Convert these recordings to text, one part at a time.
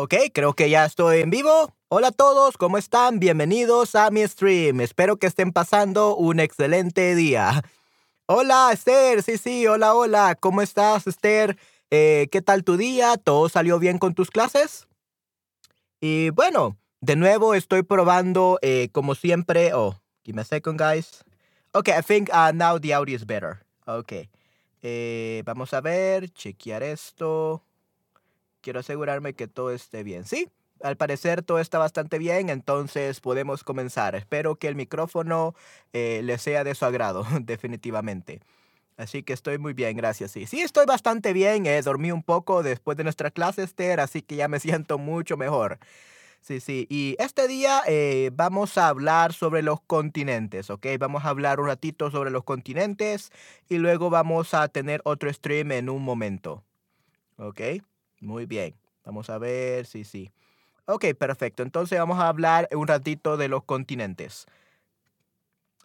Ok, creo que ya estoy en vivo. Hola a todos, ¿cómo están? Bienvenidos a mi stream. Espero que estén pasando un excelente día. Hola, Esther. Sí, sí, hola, hola. ¿Cómo estás, Esther? Eh, ¿Qué tal tu día? ¿Todo salió bien con tus clases? Y bueno, de nuevo estoy probando, eh, como siempre. Oh, give me a second, guys. Okay, I think uh, now the audio is better. Okay. Eh, vamos a ver, chequear esto. Quiero asegurarme que todo esté bien. Sí, al parecer todo está bastante bien, entonces podemos comenzar. Espero que el micrófono eh, le sea de su agrado, definitivamente. Así que estoy muy bien, gracias. Sí, sí, estoy bastante bien. Eh, dormí un poco después de nuestra clase, Esther, así que ya me siento mucho mejor. Sí, sí. Y este día eh, vamos a hablar sobre los continentes, ¿ok? Vamos a hablar un ratito sobre los continentes y luego vamos a tener otro stream en un momento. ¿Ok? Muy bien. Vamos a ver, sí, sí. Ok, perfecto. Entonces vamos a hablar un ratito de los continentes.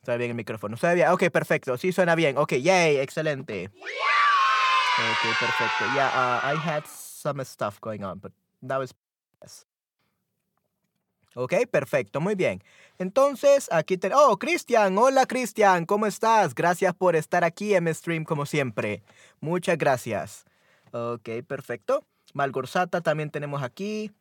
Suena bien el micrófono. Suena bien. Ok, perfecto. Sí, suena bien. Ok, yay, excelente. Ok, perfecto. Yeah, uh, I had some stuff going on, but that was... Ok, perfecto, muy bien. Entonces, aquí tenemos... Oh, Cristian, hola Cristian, ¿cómo estás? Gracias por estar aquí en mi stream como siempre. Muchas gracias. Ok, perfecto. Malgorzata también tenemos aquí.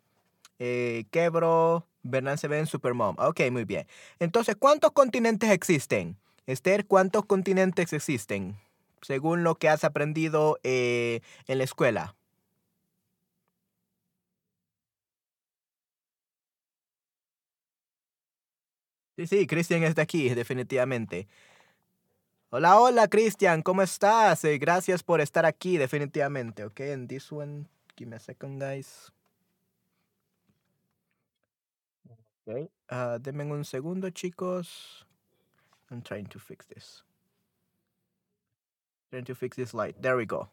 Eh, Quebro, Bernán se ve en Supermom. Ok, muy bien. Entonces, ¿cuántos continentes existen? Esther, ¿cuántos continentes existen? Según lo que has aprendido eh, en la escuela. Sí, sí, Cristian está aquí, definitivamente. Hola, hola, Cristian, ¿cómo estás? Eh, gracias por estar aquí, definitivamente. Ok, and this one, give me a second, guys. Ok, uh, denme un segundo, chicos. I'm trying to fix this. Trying to fix this light. There we go.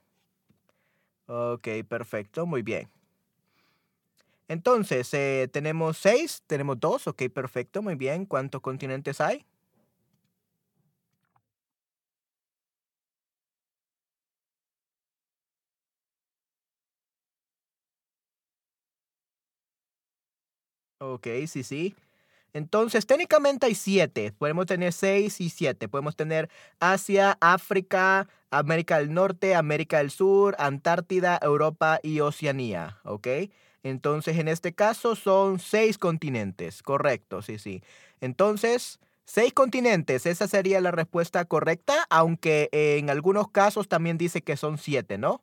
Ok, perfecto, muy bien. Entonces, eh, tenemos seis, tenemos dos, ok, perfecto, muy bien. ¿Cuántos continentes hay? Ok, sí, sí. Entonces, técnicamente hay siete. Podemos tener seis y siete. Podemos tener Asia, África, América del Norte, América del Sur, Antártida, Europa y Oceanía. ¿Ok? Entonces, en este caso son seis continentes. Correcto, sí, sí. Entonces, seis continentes. Esa sería la respuesta correcta, aunque en algunos casos también dice que son siete, ¿no?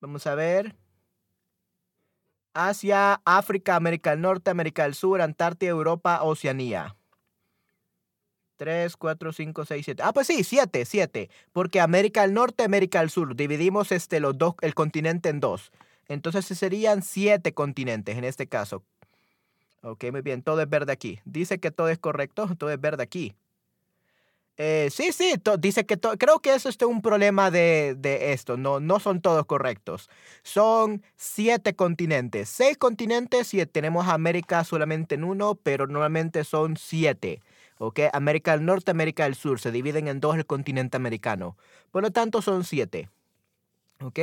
Vamos a ver. Asia, África, América del Norte, América del Sur, Antártida, Europa, Oceanía. 3, 4, 5, 6, 7. Ah, pues sí, 7, 7. Porque América del Norte, América del Sur. Dividimos este, los dos, el continente en dos. Entonces serían 7 continentes en este caso. Ok, muy bien. Todo es verde aquí. Dice que todo es correcto. Todo es verde aquí. Eh, sí, sí, dice que creo que eso es un problema de, de, esto. No, no son todos correctos. Son siete continentes. Seis continentes y tenemos América solamente en uno, pero normalmente son siete. ¿ok? América del Norte, América del Sur. Se dividen en dos el continente americano. Por lo tanto, son siete. ¿Ok?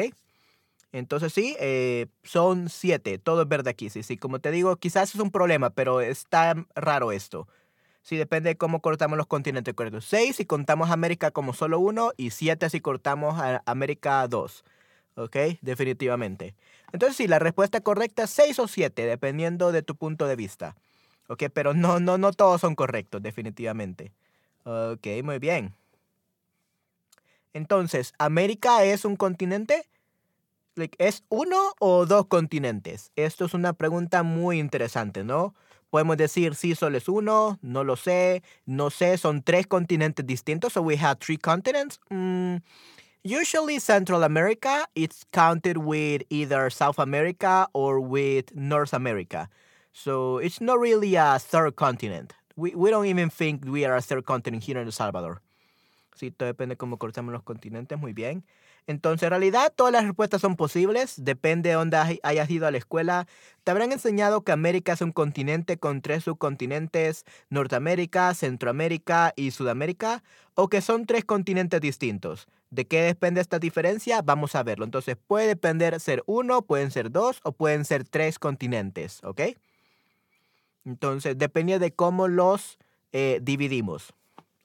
Entonces sí, eh, son siete. Todo es verde aquí. Sí, sí. Como te digo, quizás es un problema, pero está raro esto. Sí, depende de cómo cortamos los continentes correctos. Seis si contamos América como solo uno y siete si cortamos a América dos. ¿Ok? Definitivamente. Entonces sí, la respuesta correcta es seis o siete, dependiendo de tu punto de vista. ¿Ok? Pero no, no, no todos son correctos, definitivamente. Ok, muy bien. Entonces, ¿América es un continente? ¿Es uno o dos continentes? Esto es una pregunta muy interesante, ¿no? Podemos decir si solo es uno, no lo sé, no sé, son tres continentes distintos. So we have three continents. Mm, usually Central America, it's counted with either South America or with North America. So it's not really a third continent. We, we don't even think we are a third continent here in El Salvador. Sí, todo depende de cómo cortamos los continentes. Muy bien. Entonces, en realidad, todas las respuestas son posibles. Depende de dónde hayas ido a la escuela. Te habrán enseñado que América es un continente con tres subcontinentes, Norteamérica, Centroamérica y Sudamérica, o que son tres continentes distintos. ¿De qué depende esta diferencia? Vamos a verlo. Entonces, puede depender ser uno, pueden ser dos o pueden ser tres continentes, ¿ok? Entonces, depende de cómo los eh, dividimos,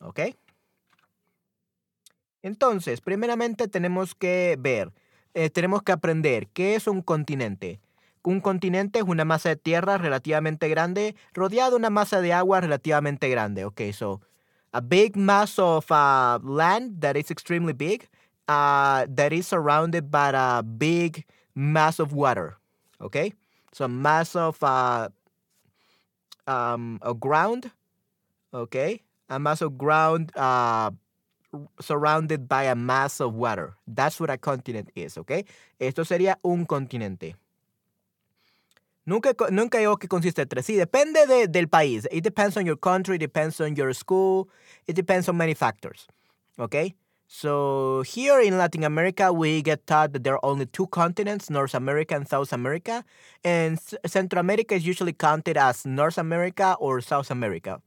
¿ok? Entonces, primeramente tenemos que ver, eh, tenemos que aprender qué es un continente. Un continente es una masa de tierra relativamente grande rodeada de una masa de agua relativamente grande. Okay, so a big mass of uh, land that is extremely big, uh, that is surrounded by a big mass of water. Okay, so mass of uh, um, a ground. Okay, a mass of ground uh, surrounded by a mass of water. That's what a continent is, ¿ok? Esto sería un continente. Nunca, nunca digo que consiste tres. Sí, depende de, del país. It depends on your country, depends on your school, it depends on many factors. Okay? So here in Latin America, we get taught that there are only two continents, North America and South America. And Central America is usually counted as North America or South America.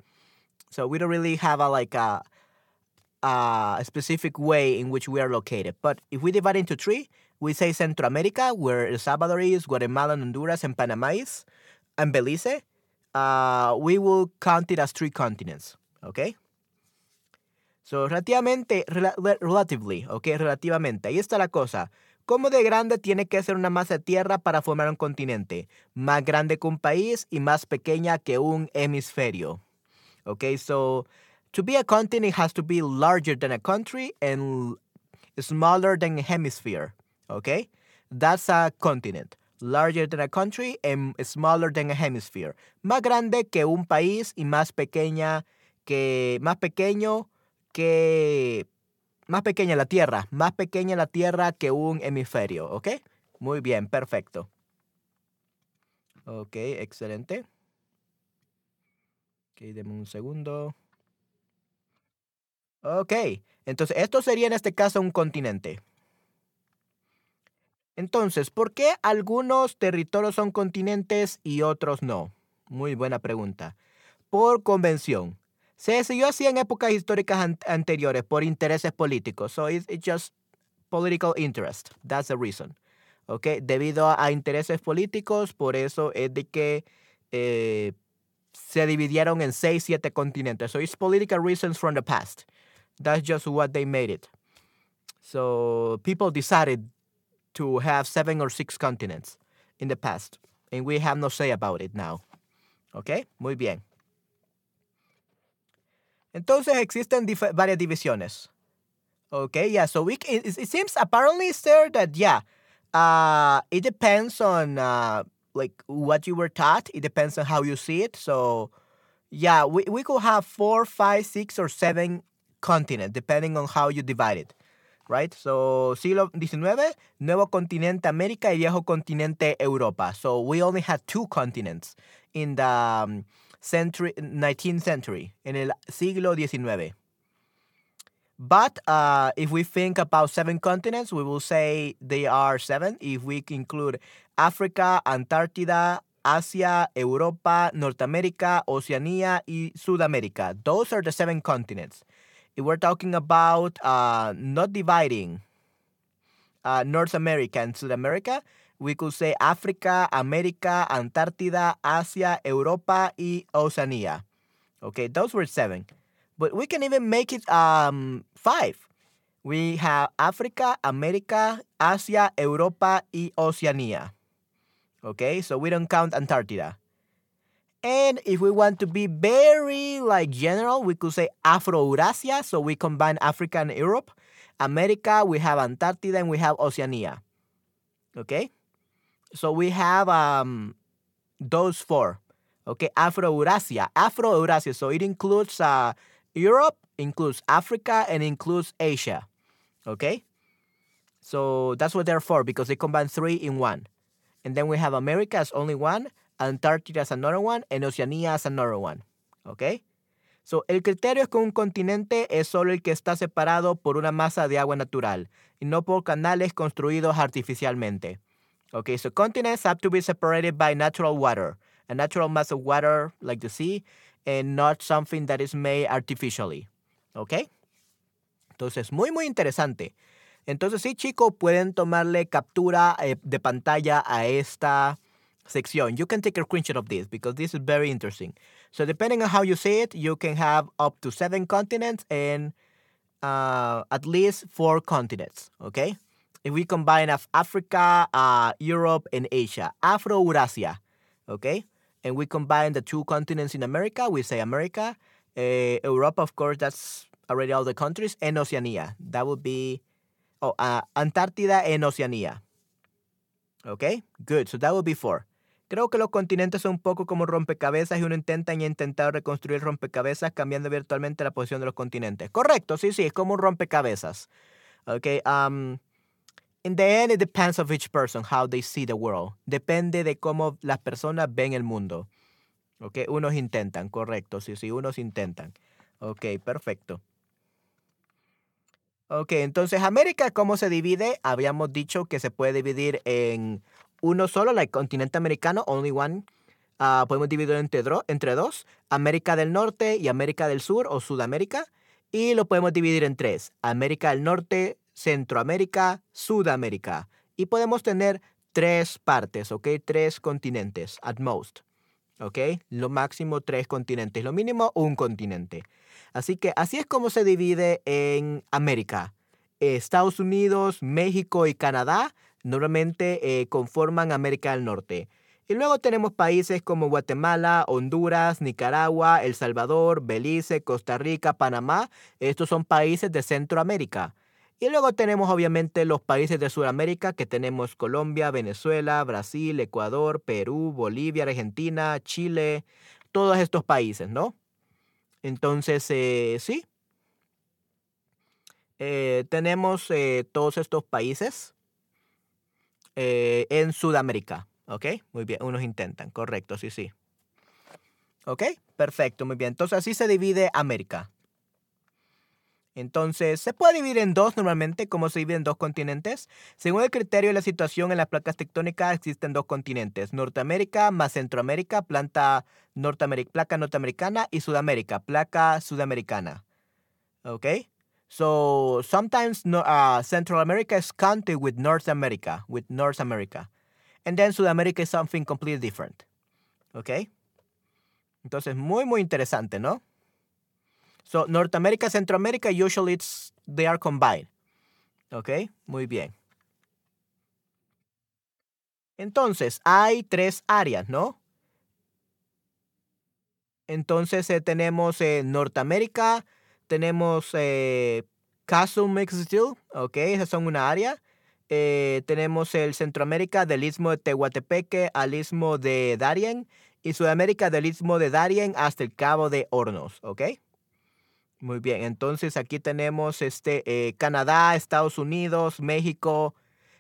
So we don't really have a like a a specific way in which we are located. But if we divide into three, we say Central America, where El Salvador is, Guatemala, Honduras, and Panama is, and Belize. Uh, we will count it as three continents. Okay? So, relativamente, relatively, okay, relativamente. Ahí está la cosa. ¿Cómo de grande tiene que ser una masa de tierra para formar un continente? Más grande que un país y más pequeña que un hemisferio. Okay, so to be a continent, it has to be larger than a country and smaller than a hemisphere. Okay? That's a continent. Larger than a country and smaller than a hemisphere. Más grande que un país y más pequeña que. Más pequeño que. Más pequeña la Tierra. Más pequeña la Tierra que un hemisferio. ¿Ok? Muy bien, perfecto. Ok, excelente. Ok, deme un segundo. Ok, entonces esto sería en este caso un continente. Entonces, ¿por qué algunos territorios son continentes y otros no? Muy buena pregunta. Por convención. Se siguió así en épocas históricas anteriores por intereses políticos. So it's, just political interest. That's the reason. Okay? Debido a, intereses políticos, por eso es de que eh, se dividieron en seis, siete continentes. So it's political reasons from the past. That's just what they made it. So people decided to have seven or six continents in the past, and we have no say about it now. Okay? Muy bien. Entonces existen varias divisiones. Okay, yeah. So we it, it seems apparently, sir, that yeah, uh, it depends on uh, like what you were taught. It depends on how you see it. So yeah, we, we could have four, five, six, or seven continent, depending on how you divide it. Right? So, siglo XIX, nuevo continente América y viejo continente Europa. So, we only had two continents in the um, century, 19th century, in el siglo XIX. But uh, if we think about seven continents, we will say they are seven. If we include Africa, Antártida, Asia, Europa, North America, Oceanía, y Sudamérica. Those are the seven continents we're talking about uh, not dividing uh, North America and South America, we could say Africa, America, Antarctica, Asia, Europa, y Oceania. Okay, those were seven. But we can even make it um, five. We have Africa, America, Asia, Europa, y Oceania. Okay, so we don't count Antarctica. And if we want to be very like general, we could say Afro-Eurasia. So we combine Africa and Europe. America, we have Antarctica and we have Oceania. Okay? So we have um, those four. Okay, Afro-Eurasia. Afro-Eurasia. So it includes uh, Europe, includes Africa, and includes Asia. Okay? So that's what they're for because they combine three in one. And then we have America as only one. Antarctica is another one, and Oceania is another one. Okay? So, el criterio es que un continente es solo el que está separado por una masa de agua natural y no por canales construidos artificialmente. Okay, so continents have to be separated by natural water, a natural mass of water like the sea, and not something that is made artificially. Okay? Entonces, muy, muy interesante. Entonces, sí, chicos, pueden tomarle captura eh, de pantalla a esta sección. You can take a screenshot of this because this is very interesting. So, depending on how you see it, you can have up to seven continents and uh, at least four continents. Okay? If we combine Africa, uh, Europe, and Asia, Afro-Eurasia. Okay? And we combine the two continents in America, we say America. Uh, Europe, of course, that's already all the countries, and Oceania. That would be oh, uh, Antártida and Oceania. Okay, good. So that would be four. Creo que los continentes son un poco como rompecabezas y uno intenta y intentar reconstruir rompecabezas cambiando virtualmente la posición de los continentes. Correcto, sí, sí, es como un rompecabezas. Okay, um, in the end, it depends of each person how they see the world. Depende de cómo las personas ven el mundo. Okay, unos intentan, correcto, sí, sí, unos intentan. Ok, perfecto. Ok, entonces América, ¿cómo se divide? Habíamos dicho que se puede dividir en uno solo, el continente americano, only one. Uh, podemos dividirlo entre, entre dos, América del Norte y América del Sur o Sudamérica. Y lo podemos dividir en tres, América del Norte, Centroamérica, Sudamérica. Y podemos tener tres partes, ¿ok? Tres continentes, at most. ¿Ok? Lo máximo tres continentes, lo mínimo un continente. Así que así es como se divide en América. Estados Unidos, México y Canadá normalmente eh, conforman América del Norte. Y luego tenemos países como Guatemala, Honduras, Nicaragua, El Salvador, Belice, Costa Rica, Panamá. Estos son países de Centroamérica. Y luego tenemos obviamente los países de Sudamérica que tenemos Colombia, Venezuela, Brasil, Ecuador, Perú, Bolivia, Argentina, Chile, todos estos países, ¿no? Entonces, eh, sí. Eh, tenemos todos estos países en Sudamérica. ¿Ok? Muy bien, unos intentan, correcto, sí, sí. ¿Ok? Perfecto, muy bien. Entonces así se divide América. Entonces, se puede dividir en dos normalmente, como se divide en dos continentes. Según el criterio de la situación en las placas tectónicas, existen dos continentes: Norteamérica más Centroamérica, planta placa norteamericana, y Sudamérica, placa sudamericana. Okay? So sometimes uh, Central America is counted with North America, with North America. And then Sudamérica is something completely different. Okay? Entonces, muy, muy interesante, ¿no? So, Norteamérica, Centroamérica, usually it's, they are combined. ¿Ok? Muy bien. Entonces, hay tres áreas, ¿no? Entonces, eh, tenemos eh, Norteamérica, tenemos eh, Castle Mexico, ¿ok? Esas son una área. Eh, tenemos el Centroamérica del Istmo de Tehuatepeque al Istmo de Darien y Sudamérica del Istmo de Darien hasta el Cabo de Hornos, ¿ok? Muy bien, entonces aquí tenemos este, eh, Canadá, Estados Unidos, México,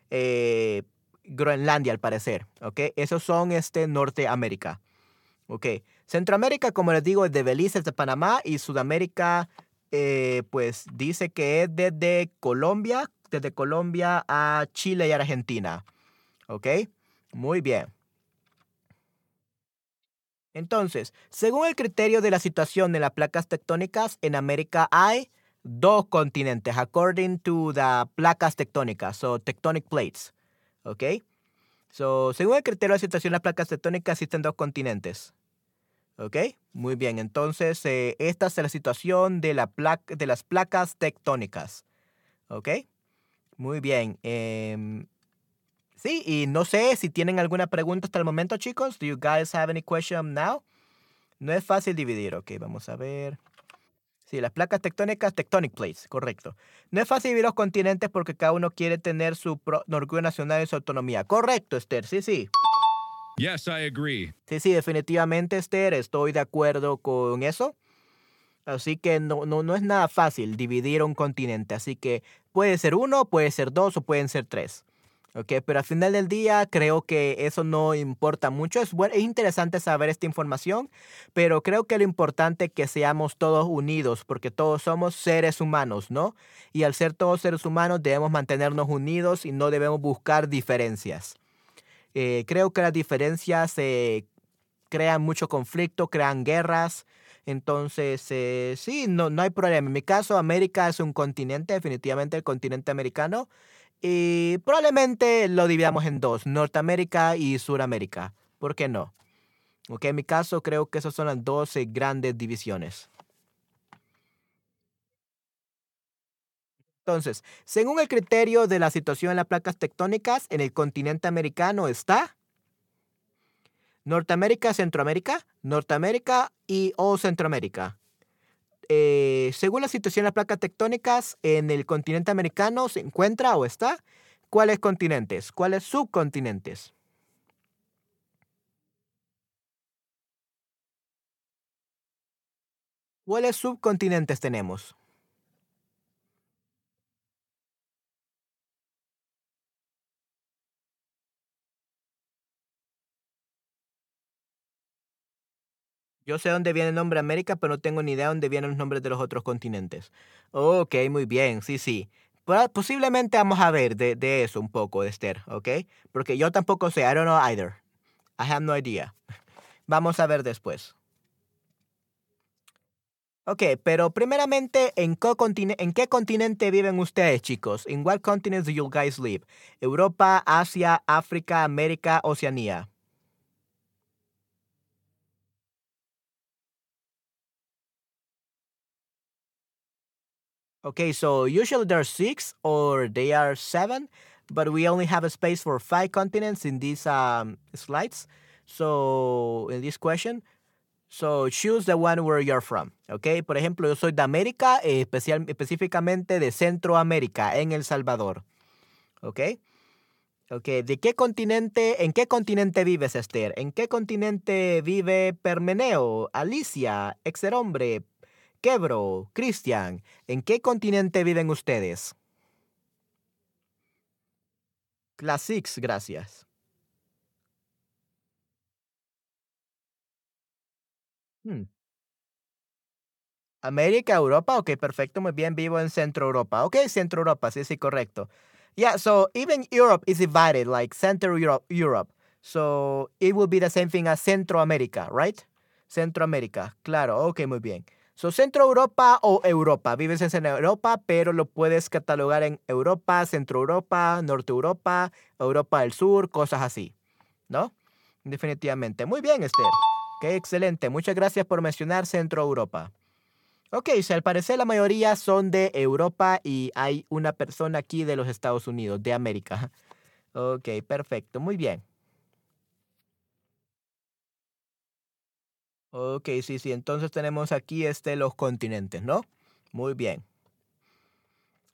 eh, Groenlandia al parecer, ¿ok? Esos son este, Norteamérica, ¿ok? Centroamérica, como les digo, es de Belice, es de Panamá y Sudamérica, eh, pues dice que es desde Colombia, desde Colombia a Chile y Argentina, ¿ok? Muy bien. Entonces, según el criterio de la situación de las placas tectónicas, en América hay dos continentes, according to the placas tectónicas, so tectonic plates. ¿Ok? So, según el criterio de la situación de las placas tectónicas, existen dos continentes. ¿Ok? Muy bien, entonces eh, esta es la situación de, la de las placas tectónicas. ¿Ok? Muy bien. Eh, Sí, y no sé si tienen alguna pregunta hasta el momento, chicos. Do you guys have any question now? No es fácil dividir. Ok, vamos a ver. Sí, las placas tectónicas, tectonic plates, correcto. No es fácil dividir los continentes porque cada uno quiere tener su orgullo nacional y su autonomía. Correcto, Esther, sí, sí. Yes, I agree. Sí, sí, definitivamente, Esther, estoy de acuerdo con eso. Así que no, no, no es nada fácil dividir un continente. Así que puede ser uno, puede ser dos o pueden ser tres. Ok, pero al final del día creo que eso no importa mucho. Es, es interesante saber esta información, pero creo que lo importante es que seamos todos unidos, porque todos somos seres humanos, ¿no? Y al ser todos seres humanos debemos mantenernos unidos y no debemos buscar diferencias. Eh, creo que las diferencias eh, crean mucho conflicto, crean guerras. Entonces, eh, sí, no, no hay problema. En mi caso, América es un continente, definitivamente el continente americano. Y probablemente lo dividamos en dos, Norteamérica y Suramérica. ¿Por qué no? Ok, en mi caso creo que esas son las dos eh, grandes divisiones. Entonces, según el criterio de la situación en las placas tectónicas, en el continente americano está Norteamérica, Centroamérica, Norteamérica y o Centroamérica. Eh, según la situación de las placas tectónicas, en el continente americano se encuentra o está cuáles continentes, cuáles subcontinentes. ¿Cuáles subcontinentes tenemos? Yo sé dónde viene el nombre América, pero no tengo ni idea dónde vienen los nombres de los otros continentes. Ok, muy bien, sí, sí. Posiblemente vamos a ver de, de eso un poco, Esther, ¿ok? Porque yo tampoco sé, I don't know either. I have no idea. Vamos a ver después. Ok, pero primeramente, ¿en qué, ¿en qué continente viven ustedes, chicos? ¿En what continents do you guys live? ¿Europa, Asia, África, América, Oceanía? Okay, so usually there are six or they are seven, but we only have a space for five continents in these um, slides. So in this question, so choose the one where you're from. Okay, por ejemplo, yo soy de América, especial, específicamente de Centroamérica, en El Salvador. Okay. Okay, ¿de qué continente, en qué continente vives, Esther? ¿En qué continente vive Permeneo, Alicia, Exerhombre, Quebro, Cristian, ¿en qué continente viven ustedes? Classics, gracias. Hmm. América, Europa, ok, perfecto, muy bien, vivo en Centro Europa. Ok, Centro Europa, sí, sí, correcto. Yeah, so even Europe is divided, like Central Europe, Europe. So it will be the same thing as Centroamérica, right? Centroamérica, claro, ok, muy bien. So, Centro Europa o Europa. Vives en Europa, pero lo puedes catalogar en Europa, Centro Europa, Norte Europa, Europa del Sur, cosas así. ¿No? Definitivamente. Muy bien, Esther. Qué excelente. Muchas gracias por mencionar Centro Europa. Ok, si al parecer la mayoría son de Europa y hay una persona aquí de los Estados Unidos, de América. Ok, perfecto. Muy bien. Ok, sí, sí. Entonces tenemos aquí este, los continentes, ¿no? Muy bien.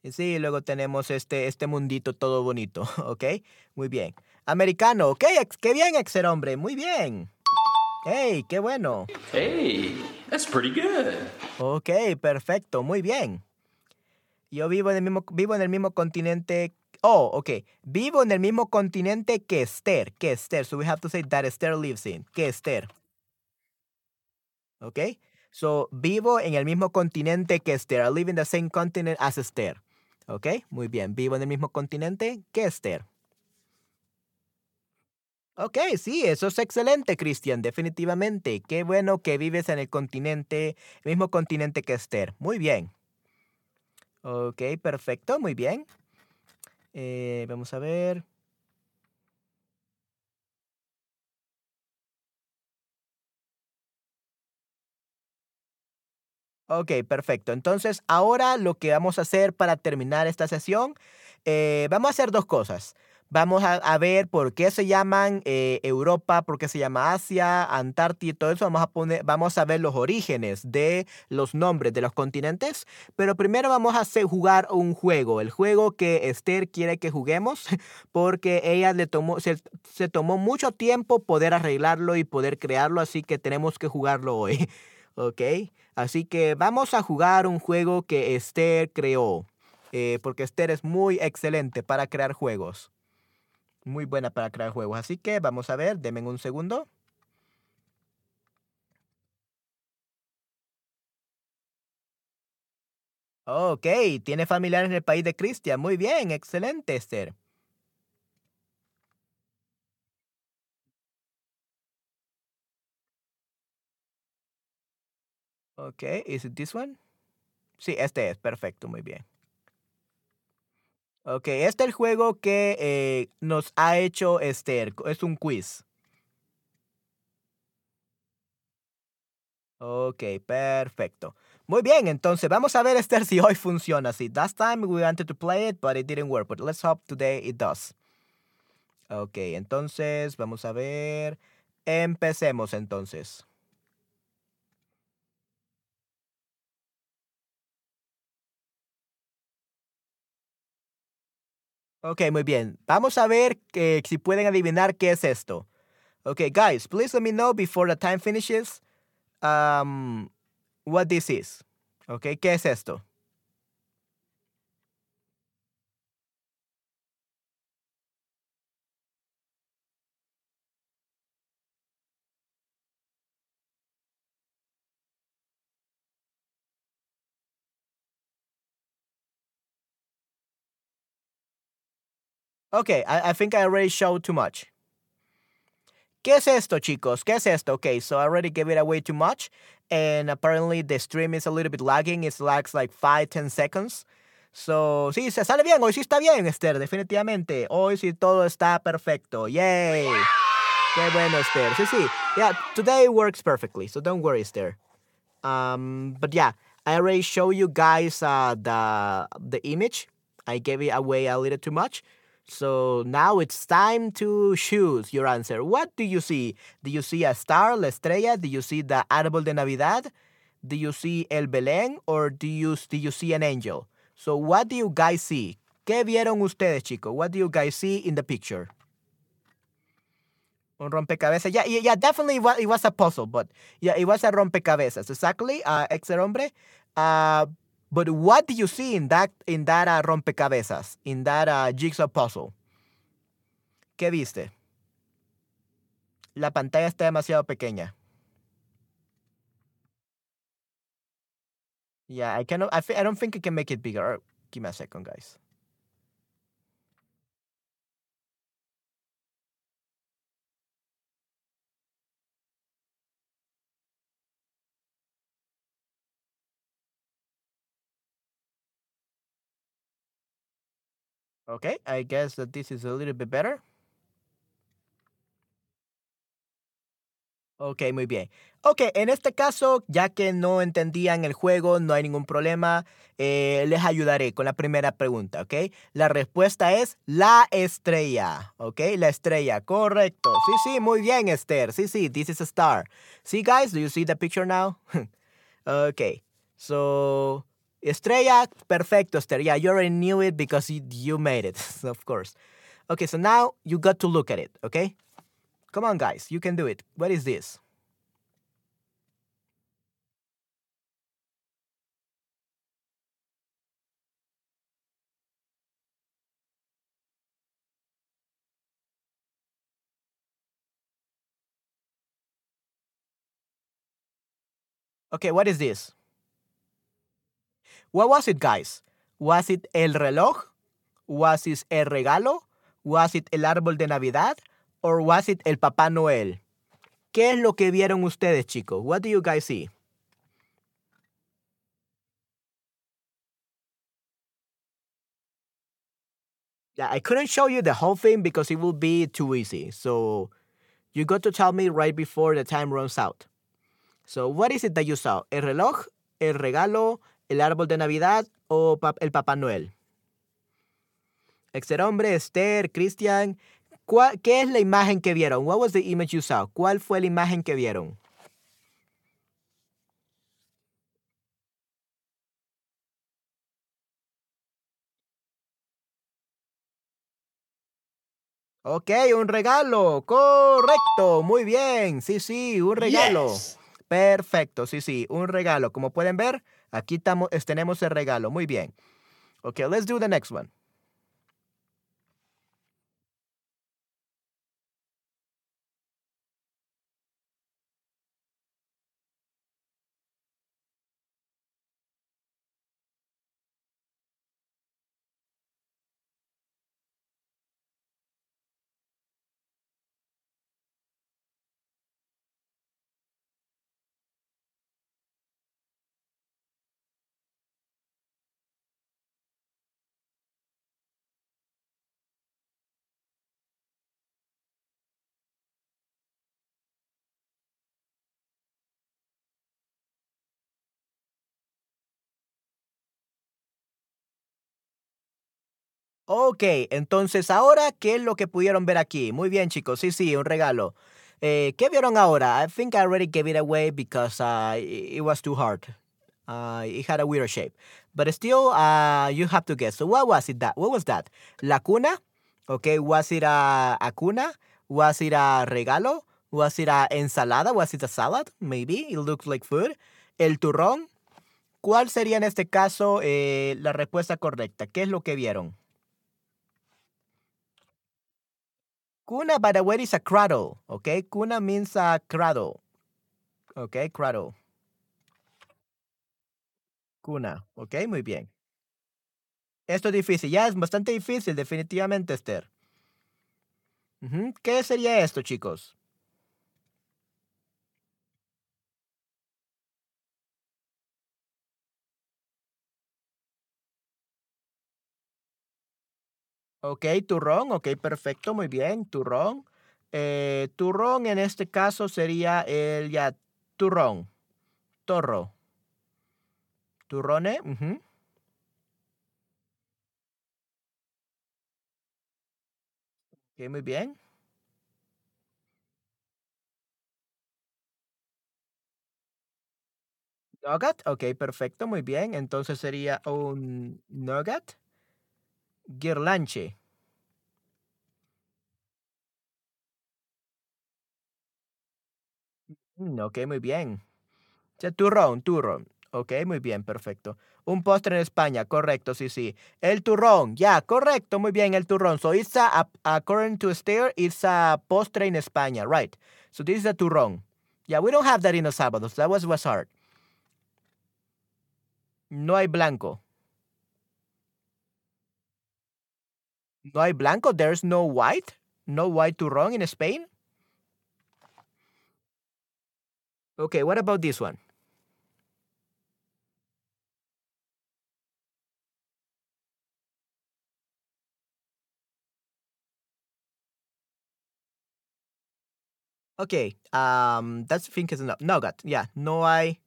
Y sí, luego tenemos este, este mundito todo bonito, ¿ok? Muy bien. Americano, ok, qué bien, Exer hombre, muy bien. Hey, qué bueno. Hey, that's pretty good. Ok, perfecto, muy bien. Yo vivo en el mismo, vivo en el mismo continente. Oh, ok. Vivo en el mismo continente que Esther. Que Esther. So we have to say that Esther lives in. Que Esther. ¿Ok? So, vivo en el mismo continente que Esther. I live in the same continent as Esther. ¿Ok? Muy bien. Vivo en el mismo continente que Esther. Ok, sí, eso es excelente, Cristian, definitivamente. Qué bueno que vives en el continente, el mismo continente que Esther. Muy bien. Ok, perfecto, muy bien. Eh, vamos a ver. Ok, perfecto. Entonces, ahora lo que vamos a hacer para terminar esta sesión, eh, vamos a hacer dos cosas. Vamos a, ver por qué se llaman eh, Europa, por qué se llama Asia, Antártida y todo eso. Vamos a, poner, vamos a ver los orígenes de los nombres de los continentes. Pero primero vamos a hacer, jugar un juego. El juego que Esther quiere que juguemos porque ella le tomó, se, se tomó mucho tiempo poder arreglarlo y poder crearlo. Así que tenemos que jugarlo hoy. ¿Ok? Así que vamos a jugar un juego que Esther creó. Eh, porque Esther es muy excelente para crear juegos. Muy buena para crear juegos. Así que vamos a ver, denme un segundo. Ok, tiene familiares en el país de Cristian. Muy bien, excelente, Esther. Ok, ¿is it this one? Sí, este es, perfecto, muy bien. Ok, este es el juego que eh, nos ha hecho Esther. Es un quiz. Ok, perfecto. Muy bien, entonces vamos a ver Esther si hoy funciona así. Last time we wanted to play it, but it didn't work. But let's hope today it does. Ok, entonces vamos a ver. Empecemos entonces. Ok, muy bien. Vamos a ver que, si pueden adivinar qué es esto. Okay, guys, please let me know before the time finishes um, what this is. Okay, ¿qué es esto? Okay, I, I think I already showed too much. ¿Qué es esto, chicos? ¿Qué es esto? Okay, so I already gave it away too much. And apparently the stream is a little bit lagging. It lags like 5, 10 seconds. So, sí, se sale bien. Hoy sí está bien, Esther, definitivamente. Hoy sí todo está perfecto. Yay. Qué bueno, Esther. Sí, sí. Yeah, today works perfectly. So don't worry, Esther. Um, but yeah, I already showed you guys uh, the, the image. I gave it away a little too much. So now it's time to choose your answer. What do you see? Do you see a star, la estrella? Do you see the árbol de Navidad? Do you see el Belén? Or do you, do you see an angel? So what do you guys see? ¿Qué vieron ustedes, chicos? What do you guys see in the picture? Un rompecabezas. Yeah, yeah, definitely it was, it was a puzzle, but yeah, it was a rompecabezas. Exactly, uh, ex hombre. Uh, but what do you see in that in that uh, rompecabezas, in that uh, jigsaw puzzle? ¿Qué viste? La pantalla está demasiado pequeña. Yeah, I cannot. I, I don't think I can make it bigger. Give me a second, guys. Okay, I guess that this is a little bit better. Ok, muy bien. Ok, en este caso, ya que no entendían el juego, no hay ningún problema, eh, les ayudaré con la primera pregunta, ¿ok? La respuesta es la estrella, ¿ok? La estrella, correcto. Sí, sí, muy bien, Esther. Sí, sí, this is a star. See, guys, do you see the picture now? ok, so Estrella, perfecto, Esther. Yeah, you already knew it because you, made it, of course. Okay, so now you got to look at it, okay? Come on, guys, you can do it. What is this? Okay, what is this? What was it, guys? Was it el reloj? Was it el regalo? Was it el árbol de Navidad? Or was it el Papá Noel? ¿Qué es lo que vieron ustedes, chicos? What do you guys see? Yeah, I couldn't show you the whole thing because it would be too easy. So you got to tell me right before the time runs out. So what is it that you saw? El reloj, el regalo, el árbol de Navidad o el Papá Noel? Exerhombre, Esther, Cristian, ¿qué es la imagen que vieron? What was the image you saw? ¿Cuál fue la imagen que vieron? Ok, un regalo. Correcto. Muy bien. Sí, sí, un regalo. Perfecto. Sí, sí, un regalo. Como pueden ver, Aquí tenemos el regalo. Muy bien. Okay, let's do the next one. Ok, entonces ahora, ¿qué es lo que pudieron ver aquí? Muy bien, chicos. Sí, sí, un regalo. Eh, ¿Qué vieron ahora? I think I already gave it away because uh, it was too hard. Uh, it had a weird shape. But still, uh, you have to guess. So what was it that? What was that? La cuna? Okay, was it a, cuna? Was it a regalo? Was it a ensalada? Was it a salad? Maybe. It looks like food. El turrón. ¿Cuál sería en este caso eh, la respuesta correcta? ¿Qué es lo que vieron? Cuna, by the way, is a cradle, okay? Cuna means a cradle, okay? Cradle. Cuna, ok, muy bien. Esto es difícil, ya es bastante difícil, definitivamente, Esther. ¿Qué sería esto, chicos? Ok, turrón, ok, perfecto, muy bien, turrón. Eh, turrón en este caso sería el ya, turrón, torro. Turrone, ujú. Ok, muy bien. Nugget, ok, perfecto, muy bien. Entonces sería un nugget. Guirlanche. Mm, ok, muy bien. Turrón, turrón. Ok, muy bien, perfecto. Un postre en España, correcto, sí, sí. El turrón, ya, correcto, muy bien, el turrón. So it's a, according to Esther, it's a postre in España, right? So this is a turrón. Yeah, we don't have that in Salvador. So that was, was hard. No hay blanco. No hay blanco. There's no white. No white turrón in Spain. Okay, what about this one? Okay, um, that's think is no, nougat. Yeah, no hay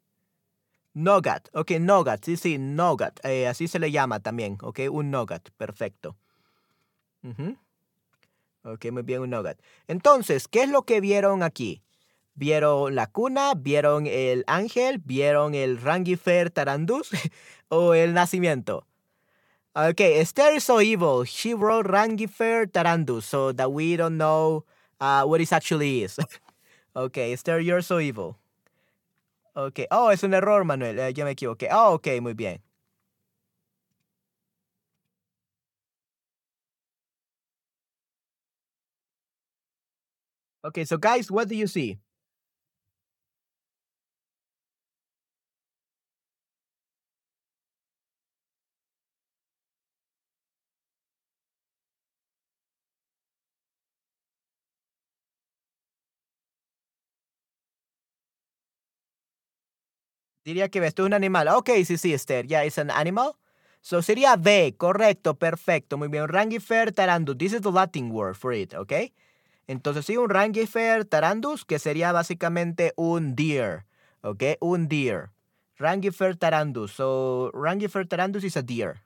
nougat. Okay, nougat. Sí, sí, nougat. Eh, así se le llama también. Okay, un nougat. Perfecto. Ujú. Ok, muy bien, un nougat. Entonces, ¿qué es lo que vieron aquí? ¿Vieron la cuna? ¿Vieron el ángel? ¿Vieron el Rangifer Tarandus? ¿O el nacimiento? Okay, Esther is so evil. She wrote Rangifer Tarandus so that we don't know uh, what it actually is. okay, Esther, you're so evil. Okay. Oh, es un error, Manuel. Eh, yo me equivoqué. Oh, ok, muy bien. Okay, so guys, what do you see? Diría que esto es un animal. Ok, sí, sí, Esther. Yeah, it's an animal. So sería B, correcto, perfecto. Muy bien. Rangifer tarandus. This is the Latin word for it, ok? Entonces sí, un Rangifer tarandus, que sería básicamente un deer, ok? Un deer. Rangifer tarandus. So Rangifer tarandus is a deer.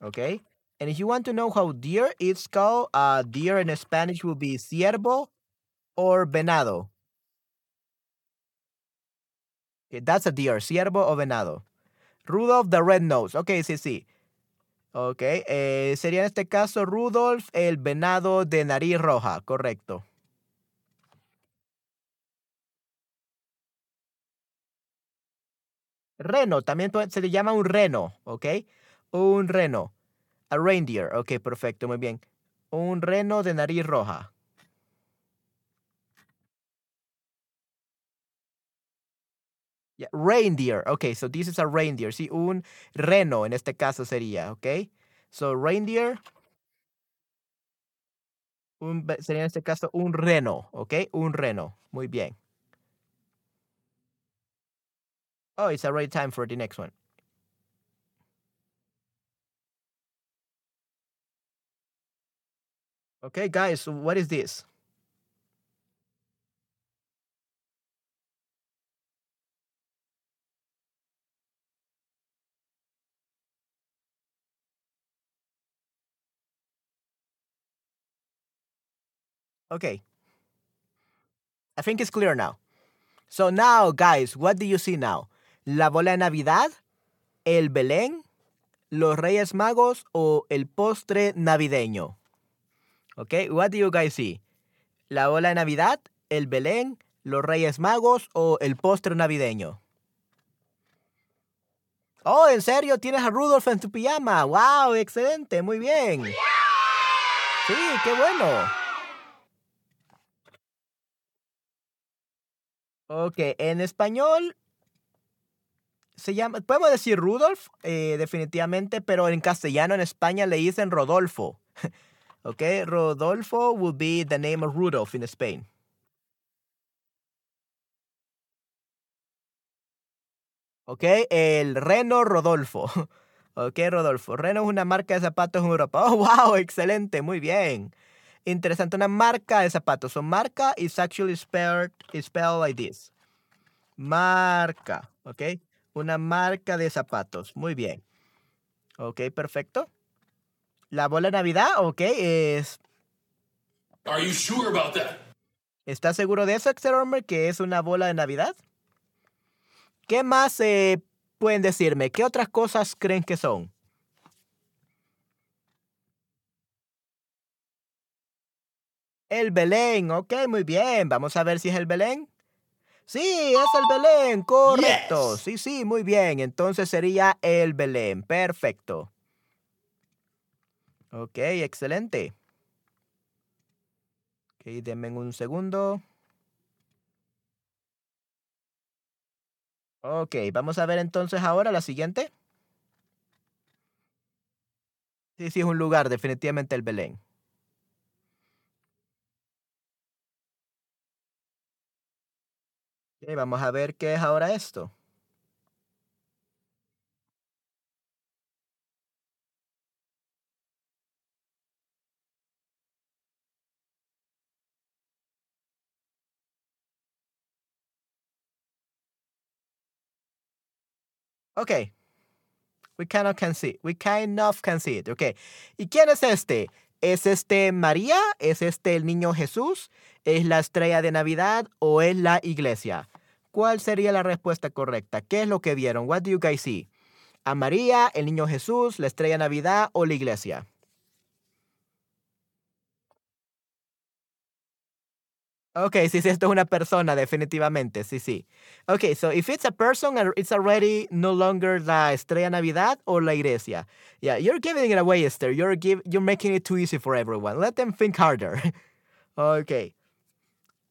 Okay? And if you want to know how deer is called, uh, deer in Spanish will be ciervo or venado. Okay, that's a deer, ciervo o venado. Rudolph the Red Nose. Ok, sí, sí. Ok, eh, sería en este caso Rudolph el venado de nariz roja, correcto. Reno, también se le llama un reno, ¿ok? Un reno. A reindeer, ok, perfecto, muy bien. Un reno de nariz roja. Yeah, reindeer, ok, so this is a reindeer, sí, un reno en este caso sería, ok? So reindeer, un, sería en este caso un reno, ok? Un reno, muy bien. Oh, it's already time for the next one. Okay, guys, so what is this? Okay. I think it's clear now. So now, guys, what do you see now? ¿La bola de Navidad? ¿El Belén? ¿Los Reyes Magos o el postre navideño? Okay, what do you guys see? ¿La bola de Navidad? ¿El Belén? ¿Los Reyes Magos o el postre navideño? Oh, ¿en serio? ¿Tienes a Rudolph en tu pijama? ¡Wow! Excelente, muy bien. Sí, qué bueno. Ok, en español se llama, podemos decir Rudolf, eh, definitivamente, pero en castellano, en España le dicen Rodolfo. ok, Rodolfo will be the name of Rudolph in Spain. Ok, el Reno Rodolfo. Ok, Rodolfo. Reno es una marca de zapatos en Europa. Oh, wow, excelente, muy bien. Interesante, una marca de zapatos. So, marca is actually spelled, is spelled like this. Marca, ok. Una marca de zapatos. Muy bien. Ok, perfecto. La bola de Navidad, ok, es... Are you sure about that? ¿Estás seguro de eso, Exeromer, que es una bola de Navidad? ¿Qué más eh, pueden decirme? ¿Qué otras cosas creen que son? El Belén, ok, muy bien. Vamos a ver si es el Belén. Sí, es el Belén, correcto. Yes. Sí, sí, muy bien. Entonces sería el Belén, perfecto. Ok, excelente. Ok, denme un segundo. Ok, vamos a ver entonces ahora la siguiente. Sí, sí, es un lugar, definitivamente el Belén. Vamos a ver qué es ahora esto. Ok. We kind of can see. We kind of can see it. Ok. ¿Y quién es este? ¿Es este María? ¿Es este el niño Jesús? ¿Es la estrella de Navidad o es la iglesia? ¿Cuál sería la respuesta correcta? ¿Qué es lo que vieron? What do you guys see? ¿A María, el niño Jesús, la estrella Navidad o la iglesia? Ok, sí, sí, esto es una persona, definitivamente, sí, sí. Ok, so if it's a person, it's already no longer la estrella Navidad or la iglesia. Yeah, you're giving it away, Esther. You're, give, you're making it too easy for everyone. Let them think harder. okay.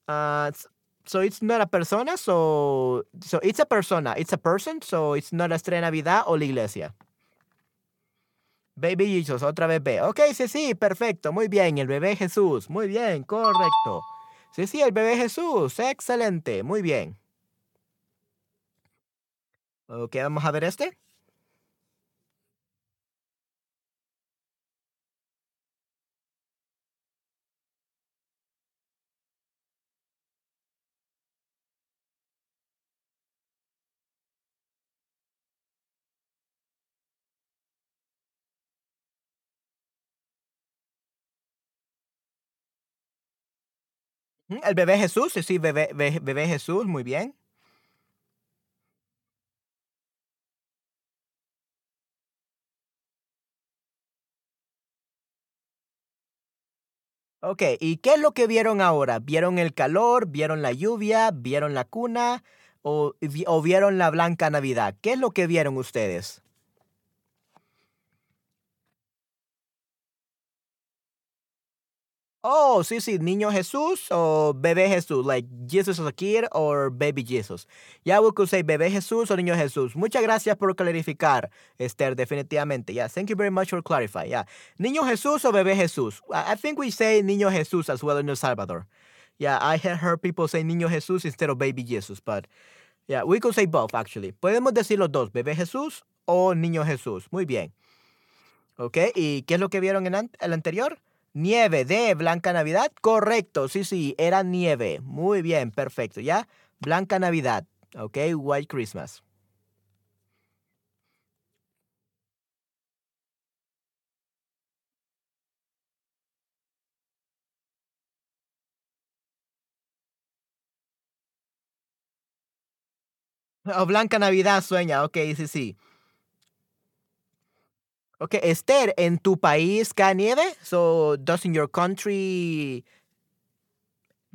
Uh, so it's not a persona, so, so it's a persona. It's a person, so it's not la estrella Navidad o la iglesia. Baby Jesus, otra vez B. Ok, sí, sí, perfecto, muy bien. El bebé Jesús, muy bien, correcto. Sí, sí, el bebé Jesús. Excelente. Muy bien. Ok, vamos a ver este. El bebé Jesús. Sí, sí, bebé, be- bebé Jesús. Muy bien. Ok, ¿y qué es lo que vieron ahora? ¿Vieron el calor? ¿Vieron la lluvia? ¿Vieron la cuna? ¿O, o vieron la blanca Navidad? ¿Qué es lo que vieron ustedes? Oh, sí, sí, niño Jesús o bebé Jesús, like Jesus as a kid or baby Jesus. Yeah, we could say bebé Jesús o niño Jesús. Muchas gracias por clarificar, Esther, definitivamente. Yeah, thank you very much for clarifying. Yeah, niño Jesús o bebé Jesús. I think we say niño Jesús as well in El Salvador. Yeah, I have heard people say niño Jesús instead of baby Jesus, but yeah, we could say both actually. Podemos decir los dos, bebé Jesús o niño Jesús. Muy bien. Ok, ¿y qué es lo que vieron en el anterior? Nieve de Blanca Navidad. Correcto, sí, sí, era nieve. Muy bien, perfecto, ¿ya? Blanca Navidad, ¿ok? White Christmas. O Blanca Navidad sueña, ok, sí, sí. Ok, Esther, ¿en tu país cae nieve? So, does in your country...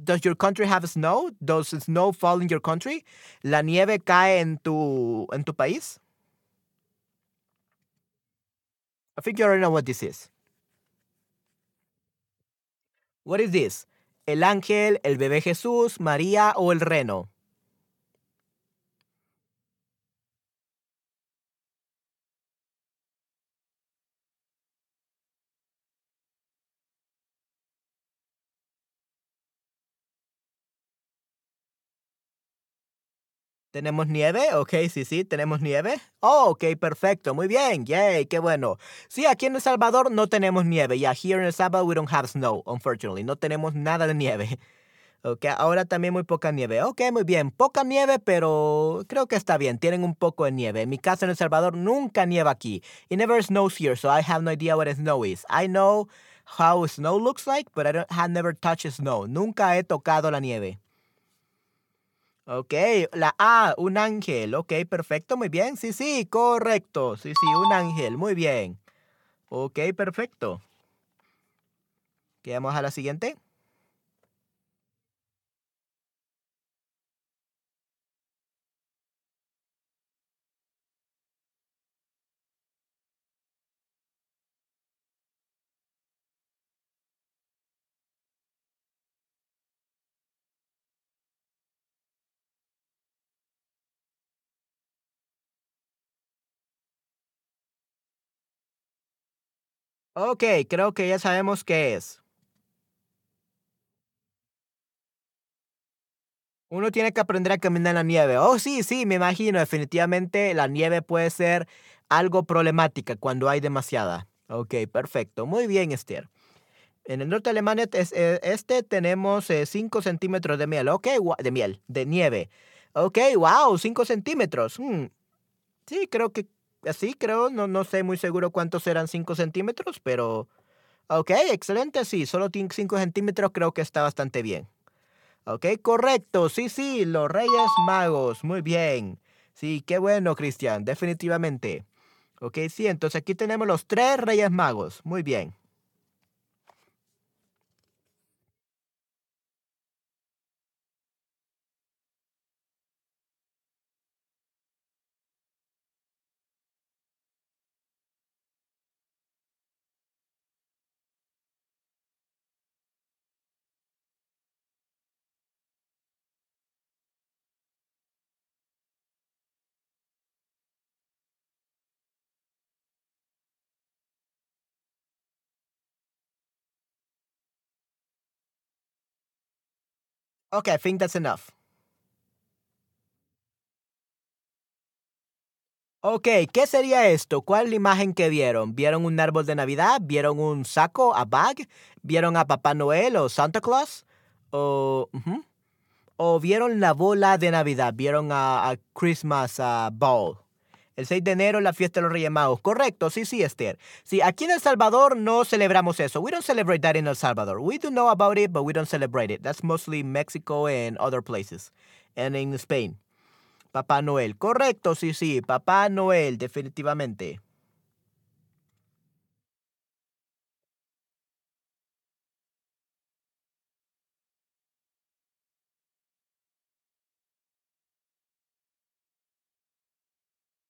Does your country have snow? Does snow fall in your country? ¿La nieve cae en tu, en tu país? I think you already know what this is. What is this? ¿El ángel, el bebé Jesús, María o el reno? ¿Tenemos nieve? Ok, sí, sí, tenemos nieve. Oh, ok, perfecto, muy bien, yay, qué bueno. Sí, aquí en El Salvador no tenemos nieve. Yeah, here in El Salvador we don't have snow, unfortunately. No tenemos nada de nieve. Ok, ahora también muy poca nieve. Ok, muy bien, poca nieve, pero creo que está bien. Tienen un poco de nieve. En mi casa en El Salvador nunca nieva aquí. It never snows here, so I have no idea what snow is. I know how snow looks like, but I don't, have never touched snow. Nunca he tocado la nieve. Ok, la A, un ángel. Ok, perfecto, muy bien. Sí, sí, correcto. Sí, sí, un ángel. Muy bien. Ok, perfecto. Vamos a la siguiente. Ok, creo que ya sabemos qué es. Uno tiene que aprender a caminar en la nieve. Oh, sí, sí, me imagino. Definitivamente la nieve puede ser algo problemática cuando hay demasiada. Ok, perfecto. Muy bien, Esther. En el norte de Alemania, eh, este tenemos 5 eh, centímetros de miel. Ok, de miel, de nieve. Ok, wow, 5 centímetros. Hmm. Sí, creo que así, creo. No, no sé muy seguro cuántos eran 5 centímetros, pero... Ok, excelente, sí. Solo 5 centímetros creo que está bastante bien. Ok, correcto. Sí, sí, los Reyes Magos. Muy bien. Sí, qué bueno, Cristian. Definitivamente. Ok, sí, entonces aquí tenemos los tres Reyes Magos. Muy bien. Okay, I think that's enough. Ok, ¿qué sería esto? ¿Cuál es la imagen que vieron? ¿Vieron un árbol de Navidad? ¿Vieron un saco, a bag? ¿Vieron a Papá Noel o Santa Claus? ¿O, ¿O vieron la bola de Navidad? ¿Vieron a, Christmas Ball? El 6 de enero, la fiesta de los Reyes Magos. Correcto, sí, sí, Esther. Sí, aquí en El Salvador no celebramos eso. We don't celebrate that in El Salvador. We do know about it, but we don't celebrate it. That's mostly Mexico and other places. And in Spain. Papá Noel. Correcto, sí, sí. Papá Noel, definitivamente.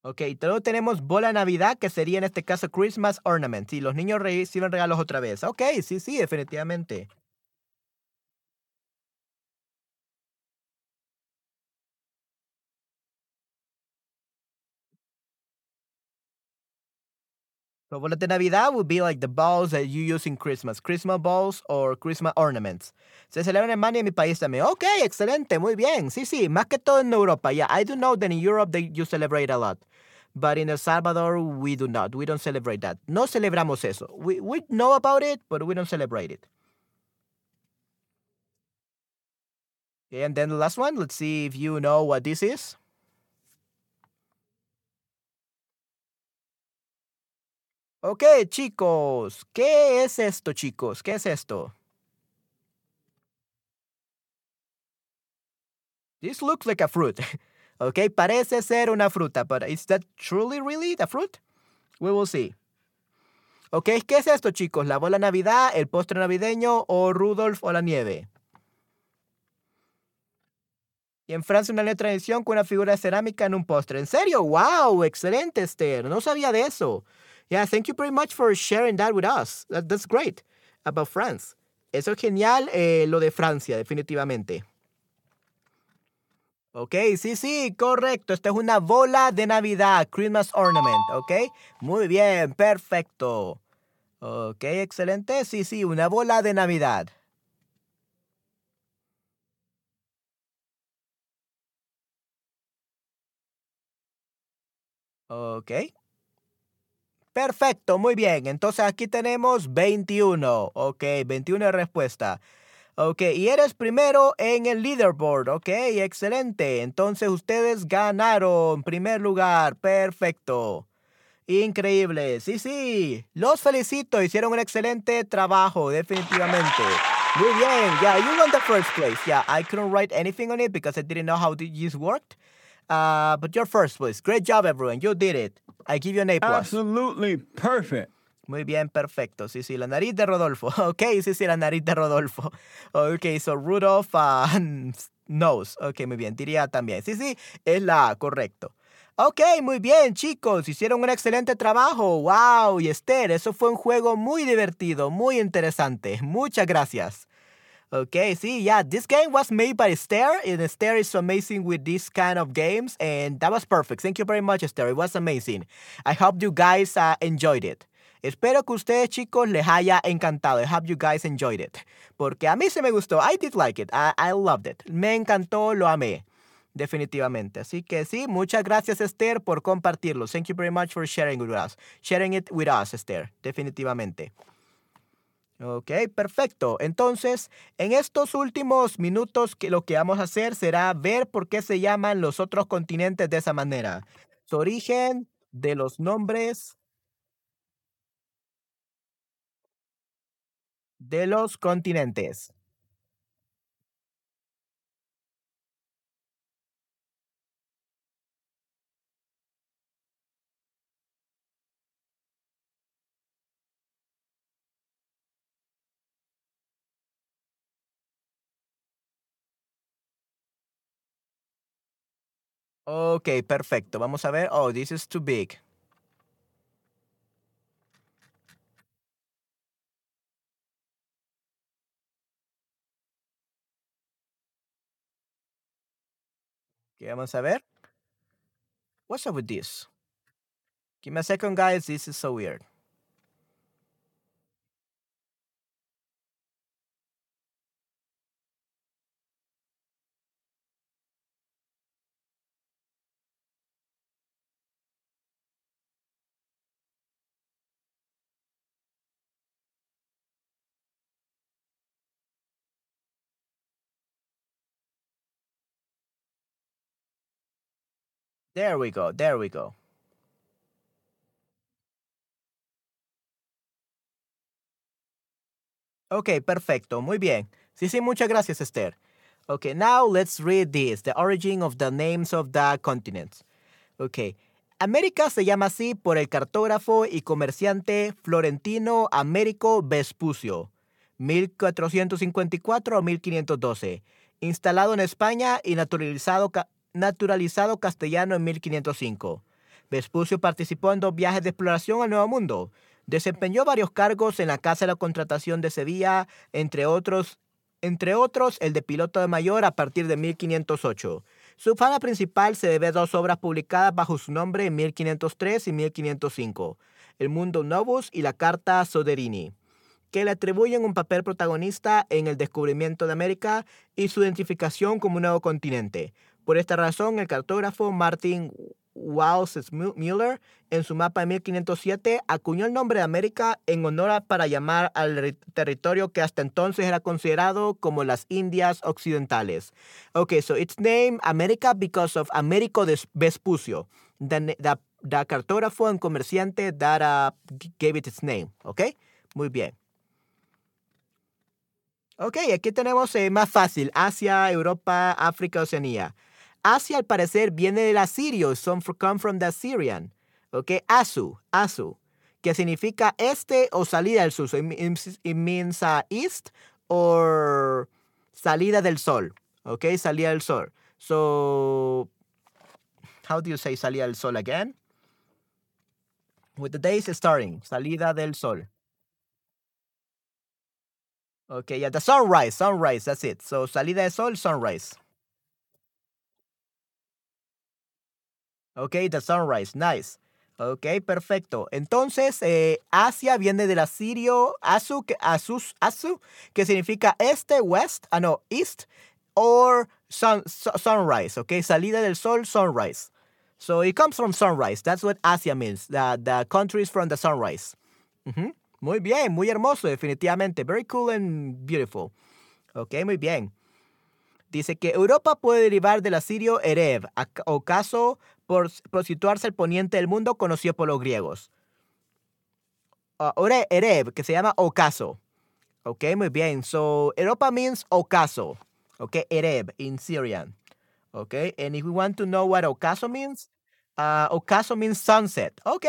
Ok, luego tenemos bola Navidad, que sería en este caso Christmas Ornament. Sí, los niños reciben regalos otra vez. Ok, sí, sí, definitivamente. So bolas de Navidad would be like the balls that you use in Christmas. Christmas balls or Christmas ornaments. Se celebra en Alemania y en mi país también. Ok, excelente, muy bien. Sí, sí, más que todo en Europa. Yeah, I do know that in Europe they, you celebrate a lot. But in El Salvador, we do not. We don't celebrate that. No celebramos eso. We, we know about it, but we don't celebrate it. Okay, and then the last one, let's see if you know what this is. Ok, chicos, ¿qué es esto, chicos? ¿Qué es esto? This looks like a fruit. Ok, parece ser una fruta, but is that truly really the fruit? We will see. Ok, ¿qué es esto, chicos? ¿La bola Navidad, el postre navideño o Rudolf o la nieve? Y en Francia una letra de edición con una figura de cerámica en un postre. ¿En serio? ¡Wow! Excelente, Esther. No sabía de eso. Yeah, thank you very much for sharing that with us. that's great. About France. Eso es genial, eh, lo de Francia, definitivamente. Ok, sí, sí, correcto. Esto es una bola de Navidad, Christmas Ornament, ¿ok? Muy bien, perfecto. Ok, excelente. Sí, sí, una bola de Navidad. Ok. Perfecto, muy bien. Entonces aquí tenemos 21. Ok, 21 respuesta. Ok, y eres primero en el leaderboard. Ok, excelente. Entonces ustedes ganaron primer lugar. Perfecto. Increíble. Sí, sí. Los felicito. Hicieron un excelente trabajo, definitivamente. Muy bien. Yeah, you won the first place. Yeah, I couldn't write anything on it because I didn't know how this worked. Uh, but you're first place. Great job, everyone. You did it. I give you an A+. Absolutely perfect. Muy bien, perfecto. Sí, sí, la nariz de Rodolfo. Ok, sí, sí, la nariz de Rodolfo. Ok, so Rudolph uh, nose. Ok, muy bien, diría también. Sí, sí, es la A, correcto. Ok, muy bien, chicos. Hicieron un excelente trabajo. Wow, y Esther, eso fue un juego muy divertido, muy interesante. Muchas gracias. Okay, see, yeah, this game was made by Esther, and Esther is amazing with this kind of games, and that was perfect. Thank you very much, Esther. It was amazing. I hope you guys uh, enjoyed it. Espero que ustedes, chicos, les haya encantado. I hope you guys enjoyed it. Porque a mí se me gustó. I did like it. I, I loved it. Me encantó, lo amé. Definitivamente. Así que sí, muchas gracias, Esther, por compartirlo. Thank you very much for sharing with us. Sharing it with us, Esther. Definitivamente. Ok, perfecto. Entonces, en estos últimos minutos lo que vamos a hacer será ver por qué se llaman los otros continentes de esa manera. Su origen de los nombres de los continentes. Ok, perfecto. Vamos a ver. Oh, this is too big. Okay, vamos a ver. What's up with this? Give me a second, guys. This is so weird. There we go, there we go. Ok, perfecto, muy bien. Sí, sí, muchas gracias, Esther. Okay, now let's read this, the origin of the names of the continents. Ok, América se llama así por el cartógrafo y comerciante florentino Américo Vespucio, 1454 1512, instalado en España y naturalizado, naturalizado castellano en 1505. Vespucio participó en dos viajes de exploración al Nuevo Mundo. Desempeñó varios cargos en la Casa de la Contratación de Sevilla, entre otros, entre otros el de piloto de mayor a partir de 1508. Su fama principal se debe a dos obras publicadas bajo su nombre en 1503 y 1505, El Mundo Novus y la Carta Soderini, que le atribuyen un papel protagonista en el descubrimiento de América y su identificación como un nuevo continente. Por esta razón, el cartógrafo Martin Walsh Müller, en su mapa de 1507, acuñó el nombre de América en honor para llamar al territorio que hasta entonces era considerado como las Indias Occidentales. Okay, so it's named America because of Américo Vespucio, the cartógrafo and comerciante that uh, gave it its name. Okay, muy bien. Ok, aquí tenemos eh, más fácil, Asia, Europa, África, Oceanía. Asia al parecer viene del asirio, some come from the Assyrian. Ok, Asu, Asu, que significa este o salida del sur. So it means, uh, east or salida del sol. Ok, salida del sol. So, how do you say salida del sol again? With the days starting, salida del sol. Okay, yeah, the sunrise, sunrise, that's it. So, salida del sol, sunrise. Okay, the sunrise, nice. Ok, perfecto. Entonces, eh, Asia viene del asirio Asu, que, Asus, Asu, que significa este, west, ah, no, east, or sun, su- sunrise, ok, salida del sol, sunrise. So it comes from sunrise. That's what Asia means. The, the country is from the sunrise. Muy bien, muy hermoso, definitivamente. Very cool and beautiful. Ok, muy bien. Dice que Europa puede derivar del asirio Ereb, ocaso por, por situarse al poniente del mundo conocido por los griegos. Ore- Ereb, que se llama ocaso. Ok, muy bien. So, Europa means ocaso. Ok, Ereb in Syrian. Ok, and if we want to know what ocaso means, uh, ocaso means sunset. Ok,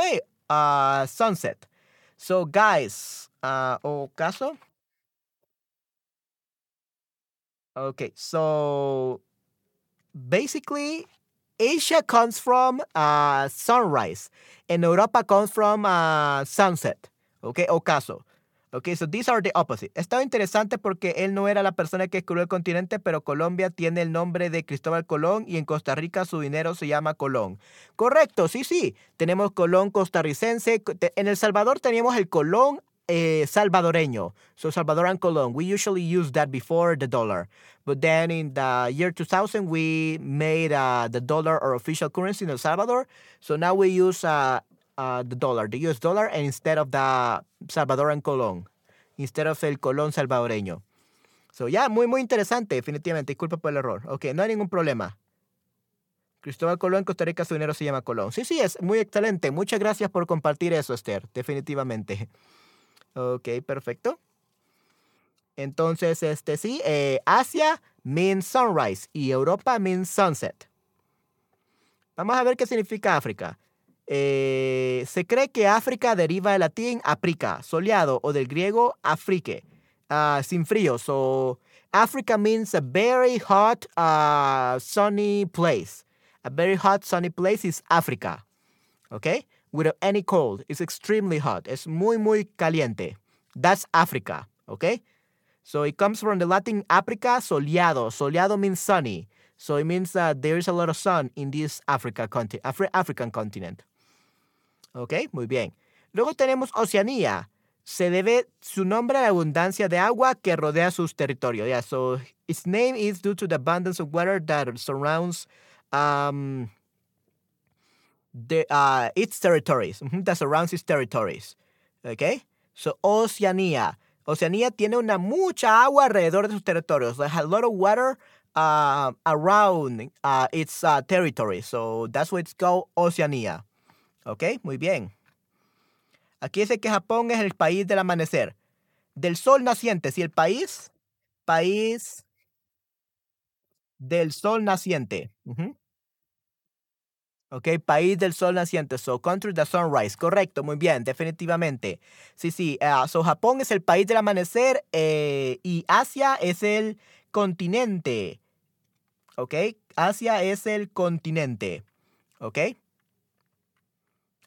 uh, sunset. So, guys, uh, ocaso. Okay, so basically, Asia comes from uh, sunrise, and Europa comes from uh, sunset. Okay, ocaso. Okay, so these are the opposite. Estaba interesante porque él no era la persona que descubrió el continente, pero Colombia tiene el nombre de Cristóbal Colón y en Costa Rica su dinero se llama Colón. Correcto, sí, sí. Tenemos Colón costarricense. En El Salvador teníamos el Colón eh, salvadoreño. So Salvadoran Colón. We usually use that before the dollar. But then in the year 2000, we made uh, the dollar our official currency in El Salvador. So now we use uh, uh, the dollar, the US dollar, and instead of the Salvadoran Colón. Instead of el Colón salvadoreño. So, ya, muy, muy interesante, definitivamente. Disculpa por el error. Ok, no hay ningún problema. Cristóbal Colón, Costa Rica, su dinero se llama Colón. Sí, sí, es muy excelente. Muchas gracias por compartir eso, Esther. Definitivamente. Ok, perfecto. Entonces, este sí, eh, Asia means sunrise y Europa means sunset. Vamos a ver qué significa África. Eh, se cree que África deriva del latín aprica, soleado, o del griego afrique, ah, sin frío. So, Africa means a very hot, uh, sunny place. A very hot, sunny place is Africa. Okay? Without any cold. It's extremely hot. Es muy, muy caliente. That's Africa. Okay? So it comes from the Latin Africa, soleado. Soleado means sunny. So it means that there is a lot of sun in this Africa conti- Afri- African continent. Ok, muy bien. Luego tenemos Oceanía. Se debe su nombre a la abundancia de agua que rodea sus territorios. Yeah, so its name is due to the abundance of water that surrounds um, the, uh, its territories. That surrounds its territories. Okay? So Oceanía. Oceanía tiene una mucha agua alrededor de sus territorios. There's a lot of water uh, around uh, its uh, territory. So that's why it's called Oceanía. ¿Ok? Muy bien. Aquí dice que Japón es el país del amanecer. Del sol naciente. Si el país, país del sol naciente. Ok, país del sol naciente. So, country the sunrise. Correcto, muy bien, definitivamente. Sí, sí. ah, so, Japón es el país del amanecer eh, y Asia es el continente. Ok, Asia es el continente. Ok.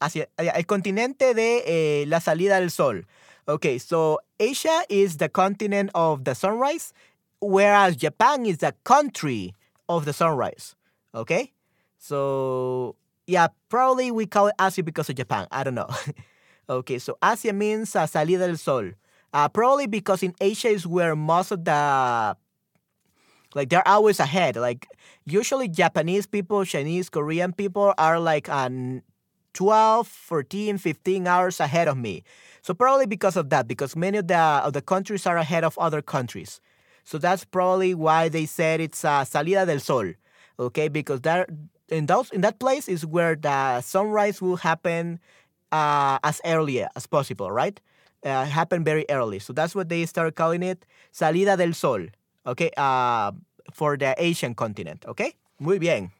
Hacia, eh, el continente de eh, la salida del sol. Okay, so Asia is the continent of the sunrise, whereas Japan is the country of the sunrise. Okay, so yeah, probably we call it Asia because of Japan. I don't know. okay, so Asia means uh, salida del sol. Uh, probably because in Asia is where most of the like they're always ahead. Like usually Japanese people, Chinese, Korean people are like um, 12, 14, 15 hours ahead of me. So probably because of that, because many of the of the countries are ahead of other countries. So that's probably why they said it's uh, salida del sol. Okay, because that in those in that place is where the sunrise will happen uh, as early as possible, right? Uh, happen very early. So that's what they start calling it salida del sol. Okay, uh, for the Asian continent. Okay, muy bien.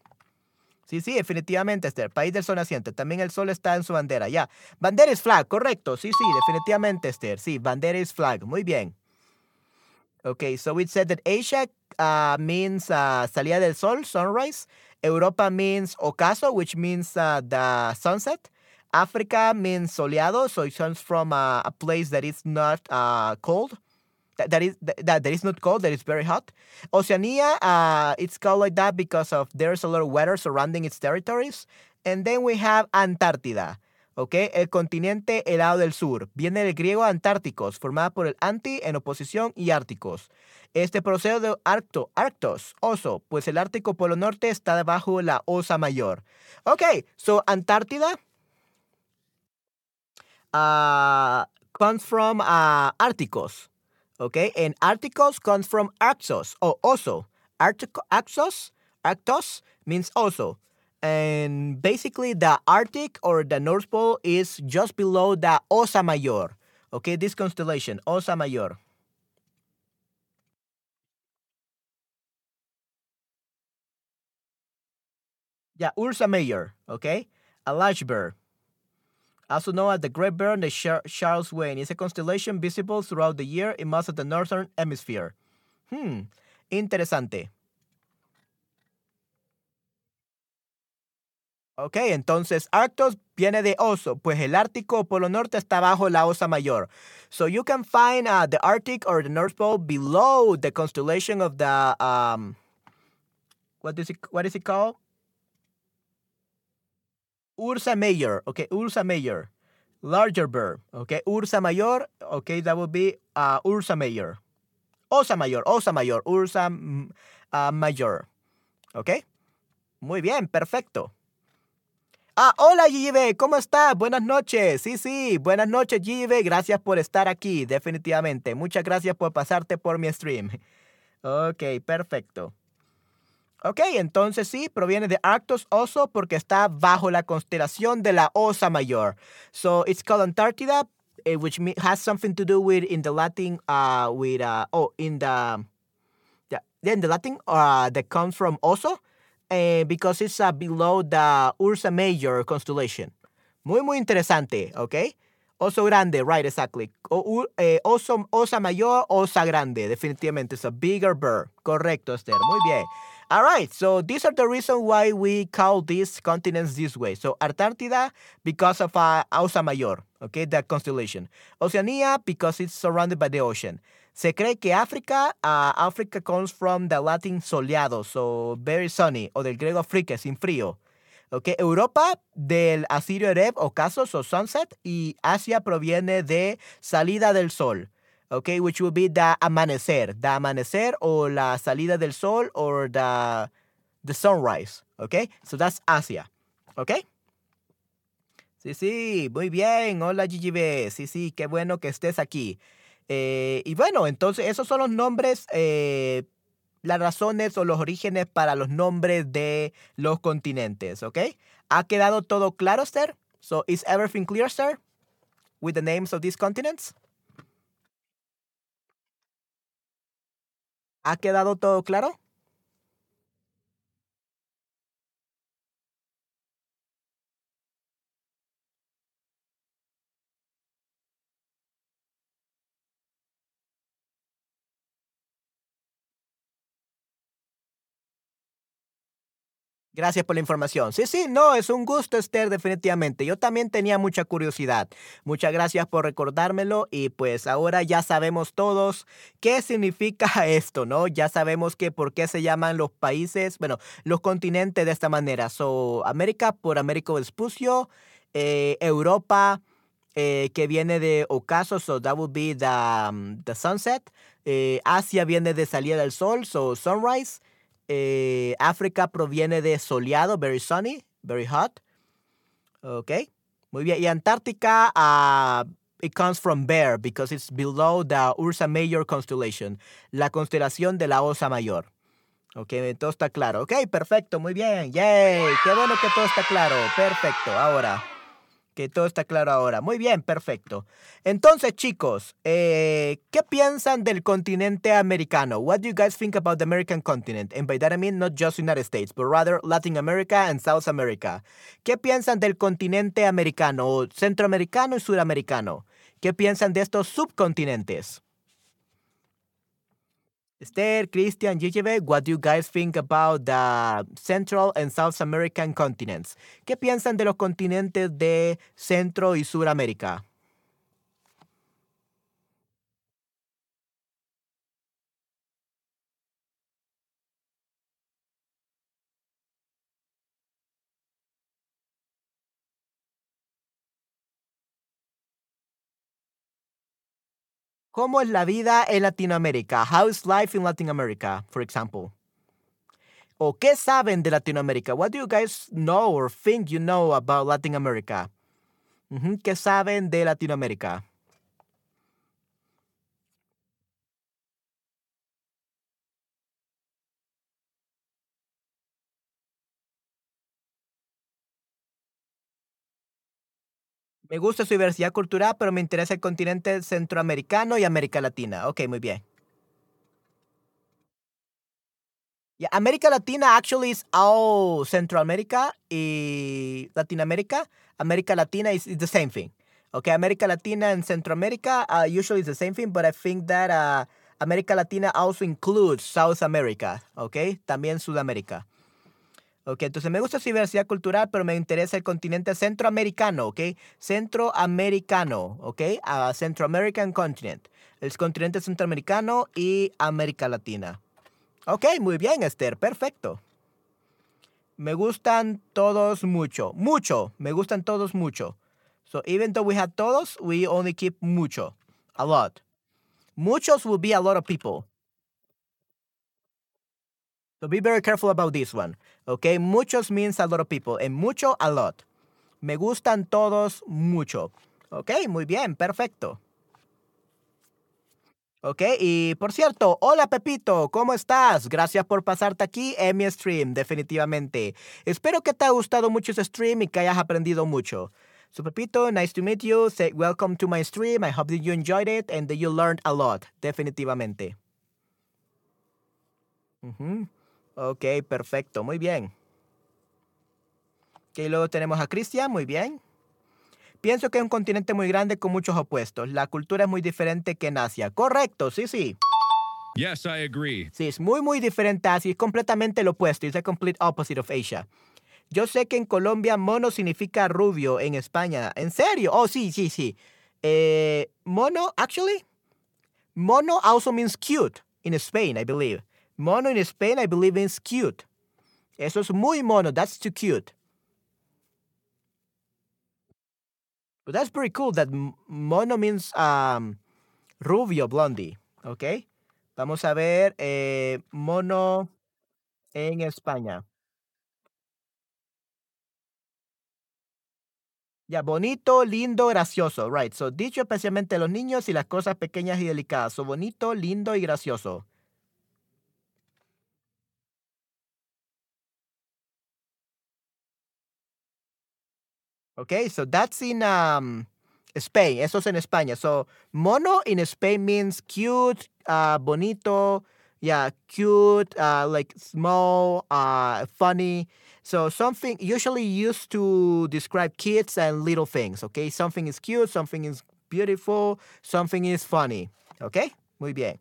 Sí, sí, definitivamente, Esther. País del sol naciente. También el sol está en su bandera. Ya. Bandera es flag, correcto. Sí, sí, definitivamente, Esther. Sí, bandera es flag. Muy bien. Okay, so we said that Asia uh, means uh, salida del sol, sunrise. Europa means ocaso, which means uh, the sunset. Africa means soleado, so it comes from uh, a place that is not uh, cold. That, that is that, that is not cold, that is very hot. Oceania, uh, it's called like that because of there's a lot of weather surrounding its territories. And then we have Antártida. ¿Ok? El continente helado del sur. Viene del griego antárticos, formada por el anti en oposición y árticos. Este proceso de arcto, arctos, oso, pues el Ártico Polo Norte está debajo de la Osa Mayor. Ok, so Antártida uh, comes from uh, Árticos, ok? And Árticos comes from Arctos, o oso. Arctos, Arctos means oso. And basically, the Arctic or the North Pole is just below the Osa Mayor. Okay, this constellation, Osa Mayor. Yeah, Ursa Major, okay? A large bear. Also known as the Great Bear in the Charles Wain. It's a constellation visible throughout the year in most of the northern hemisphere. Hmm, interesante. Ok, entonces Arctos viene de oso, pues el Ártico Polo Norte está bajo la Osa Mayor. So you can find uh, the Arctic or the North Pole below the constellation of the um, what is it? What is it called? Ursa Major. Okay, Ursa Major, larger bird. Okay, Ursa Mayor. Okay, that would be uh, Ursa Major. Osa Mayor, Osa Mayor, Ursa mm, uh, Mayor. Okay, muy bien, perfecto. Ah, hola GGB, ¿cómo estás? Buenas noches. Sí, sí, buenas noches GGB. Gracias por estar aquí, definitivamente. Muchas gracias por pasarte por mi stream. Ok, perfecto. Ok, entonces sí, proviene de Arctos Oso porque está bajo la constelación de la Osa Mayor. So it's called Antarctica, eh, which has something to do with in the Latin, uh, with uh, oh, in the yeah, in the Latin, uh, that comes from Oso. Eh, because it's uh, below the Ursa Major constellation. Muy, muy interesante, okay? Oso grande, right, exactly. O, eh, oso, osa mayor, osa grande, definitivamente. It's a bigger bird. Correcto, Esther. Muy bien. All right, so these are the reasons why we call these continents this way. So Antarctica, because of uh, Osa Mayor, okay, that constellation. Oceania, because it's surrounded by the ocean. Se cree que África, uh, Africa comes from the Latin soleado, so very sunny, o del griego afrique, sin frío. Okay. Europa del asirio Ereb, ocasos o sunset, y Asia proviene de salida del sol. Okay, which would be the amanecer, the amanecer o la salida del sol or the, the sunrise. Okay, so that's Asia. Okay. Sí, sí, muy bien. Hola GGB. Sí, sí, qué bueno que estés aquí. Eh, y bueno, entonces esos son los nombres, eh, las razones o los orígenes para los nombres de los continentes, ¿ok? ¿Ha quedado todo claro, sir? So, is everything clear, sir? With the names of these continents? ¿Ha quedado todo claro? Gracias por la información. Sí, sí, no, es un gusto, Esther, definitivamente. Yo también tenía mucha curiosidad. Muchas gracias por recordármelo y pues ahora ya sabemos todos qué significa esto, ¿no? Ya sabemos que por qué se llaman los países, bueno, los continentes de esta manera. So, América por Américo Vespucio, eh, Europa, eh, que viene de ocaso, so that would be the, um, the sunset. Eh, Asia viene de salida del sol, so sunrise. Eh, África proviene de soleado, very sunny, very hot. Ok, muy bien. Y Antártica, uh, it comes from bear because it's below the Ursa Major constellation, la constelación de la Osa Mayor. Ok, todo está claro. Ok, perfecto, muy bien. Yay, qué bueno que todo está claro. Perfecto. Ahora, Que todo está claro ahora. Muy bien, perfecto. Entonces, chicos, eh, ¿qué piensan del continente americano? What do you guys think about the American continent? And by that I mean not just United States, but rather Latin America and South America. ¿Qué piensan del continente americano, centroamericano y suramericano? ¿Qué piensan de estos subcontinentes? Esther, Christian, GGB, what do you guys think about the Central and South American continents? ¿Qué piensan de los continentes de Centro y Suramérica? ¿Cómo es la vida en Latinoamérica? How is life in Latin America, for example? ¿O qué saben de Latinoamérica? What do you guys know or think you know about Latin America? ¿Qué saben de Latinoamérica? Me gusta su diversidad cultural, pero me interesa el continente centroamericano y América Latina. Ok, muy bien. Yeah, América Latina actually is all Central America y Latinoamérica. América Latina is, is the same thing. Okay, América Latina and Central America uh, usually is the same thing, but I think that uh, América Latina also includes South America. Okay, también Sudamérica. Ok, entonces me gusta su diversidad cultural, pero me interesa el continente centroamericano, ¿ok? Centroamericano, ¿ok? Uh, Centro American Continent. El continente centroamericano y América Latina. Ok, muy bien, Esther, perfecto. Me gustan todos mucho. Mucho. Me gustan todos mucho. So even though we have todos, we only keep mucho. A lot. Muchos will be a lot of people. So be very careful about this one. Okay, muchos means a lot of people. And mucho, a lot. Me gustan todos mucho. Ok, muy bien, perfecto. Ok, y por cierto, hola Pepito, ¿cómo estás? Gracias por pasarte aquí en mi stream, definitivamente. Espero que te haya gustado mucho ese stream y que hayas aprendido mucho. So Pepito, nice to meet you. Say welcome to my stream. I hope that you enjoyed it and that you learned a lot, definitivamente. Ok, perfecto, muy bien. Ok, luego tenemos a Cristian, muy bien. Pienso que es un continente muy grande con muchos opuestos. La cultura es muy diferente que en Asia. Correcto, sí, sí. Yes, I agree. Sí, es muy, muy diferente a Asia. Es completamente lo opuesto. Es the complete opposite of Asia. Yo sé que en Colombia mono significa rubio. En España, ¿en serio? Oh, sí, sí, sí. Eh, mono, actually, mono also means cute in Spain, I believe. Mono in Spain, I believe, means cute. Eso es muy mono. That's too cute. But that's pretty cool that mono means um, rubio, blondie. ¿Ok? Vamos a ver eh, mono en España. Ya, bonito, lindo, gracioso. Right. So, dicho especialmente a los niños y las cosas pequeñas y delicadas. So, bonito, lindo y gracioso. Okay, so that's in um, Spain. Eso es en España. So, mono in Spain means cute, uh, bonito, yeah, cute, uh, like small, uh, funny. So, something usually used to describe kids and little things. Okay, something is cute, something is beautiful, something is funny. Okay, muy bien.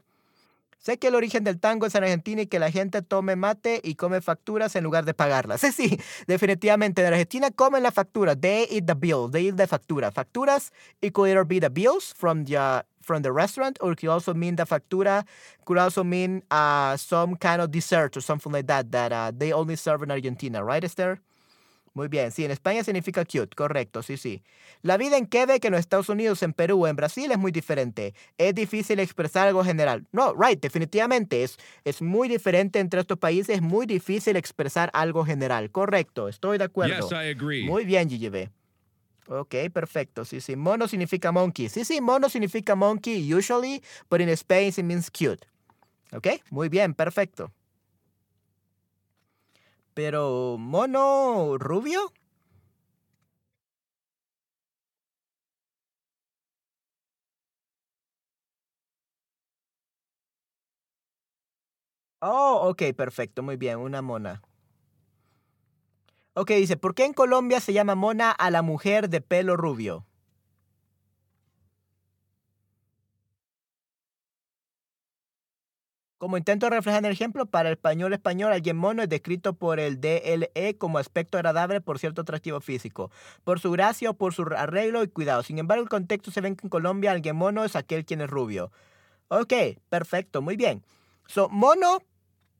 Sé que el origen del tango es en Argentina y que la gente tome mate y come facturas en lugar de pagarlas. Sí, sí, definitivamente. En Argentina comen la factura. They eat the bill. They eat the factura. Facturas, it could either be the bills from the, from the restaurant or it could also mean the factura could also mean uh, some kind of dessert or something like that that uh, they only serve in Argentina. Right, Esther? Muy bien, sí, en España significa cute, correcto, sí, sí. La vida en Quebec, en los Estados Unidos, en Perú, en Brasil es muy diferente. Es difícil expresar algo general. No, right, definitivamente. Es, es muy diferente entre estos países, es muy difícil expresar algo general. Correcto, estoy de acuerdo. Yes, I agree. Muy bien, GGB. Ok, perfecto. Sí, sí. Mono significa monkey. Sí, sí, mono significa monkey usually, but in Spain it means cute. Ok, muy bien, perfecto pero mono rubio. Oh, ok, perfecto, muy bien, una mona. Ok, dice, ¿por qué en Colombia se llama mona a la mujer de pelo rubio? Como intento reflejar en el ejemplo, para el español español, alguien mono es descrito por el DLE como aspecto agradable por cierto atractivo físico, por su gracia o por su arreglo y cuidado. Sin embargo, el contexto se ve que en Colombia alguien mono es aquel quien es rubio. Ok, perfecto, muy bien. So, mono,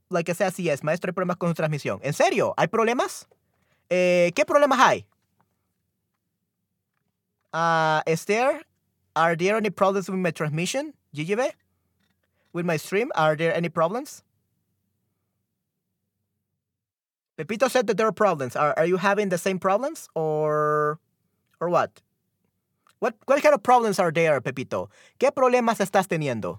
like I said, así es, maestro, hay problemas con su transmisión. ¿En serio? ¿Hay problemas? Eh, ¿Qué problemas hay? Uh, Esther, are there any problems with my transmission? GGB? With my stream, are there any problems? Pepito said that there are problems. Are, are you having the same problems or or what? What what kind of problems are there, Pepito? ¿Qué problemas estás teniendo?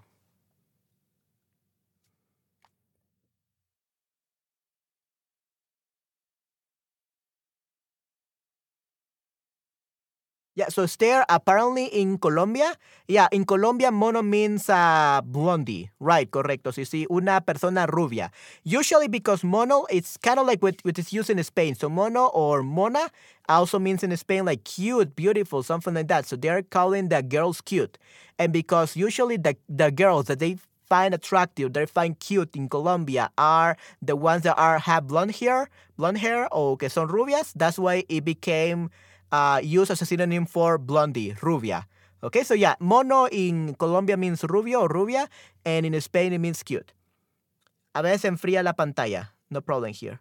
Yeah, so stare apparently in Colombia. Yeah, in Colombia mono means uh, blondie. Right, correcto. Sí, sí, una persona rubia. Usually because mono, it's kind of like what, what is used in Spain. So mono or mona also means in Spain like cute, beautiful, something like that. So they're calling the girls cute. And because usually the, the girls that they find attractive, they find cute in Colombia are the ones that are have blonde hair, blonde hair o que son rubias. That's why it became uh, used as a synonym for blondie, rubia. Okay, so yeah, mono in Colombia means rubio or rubia, and in Spain it means cute. A veces enfría la pantalla. No problem here.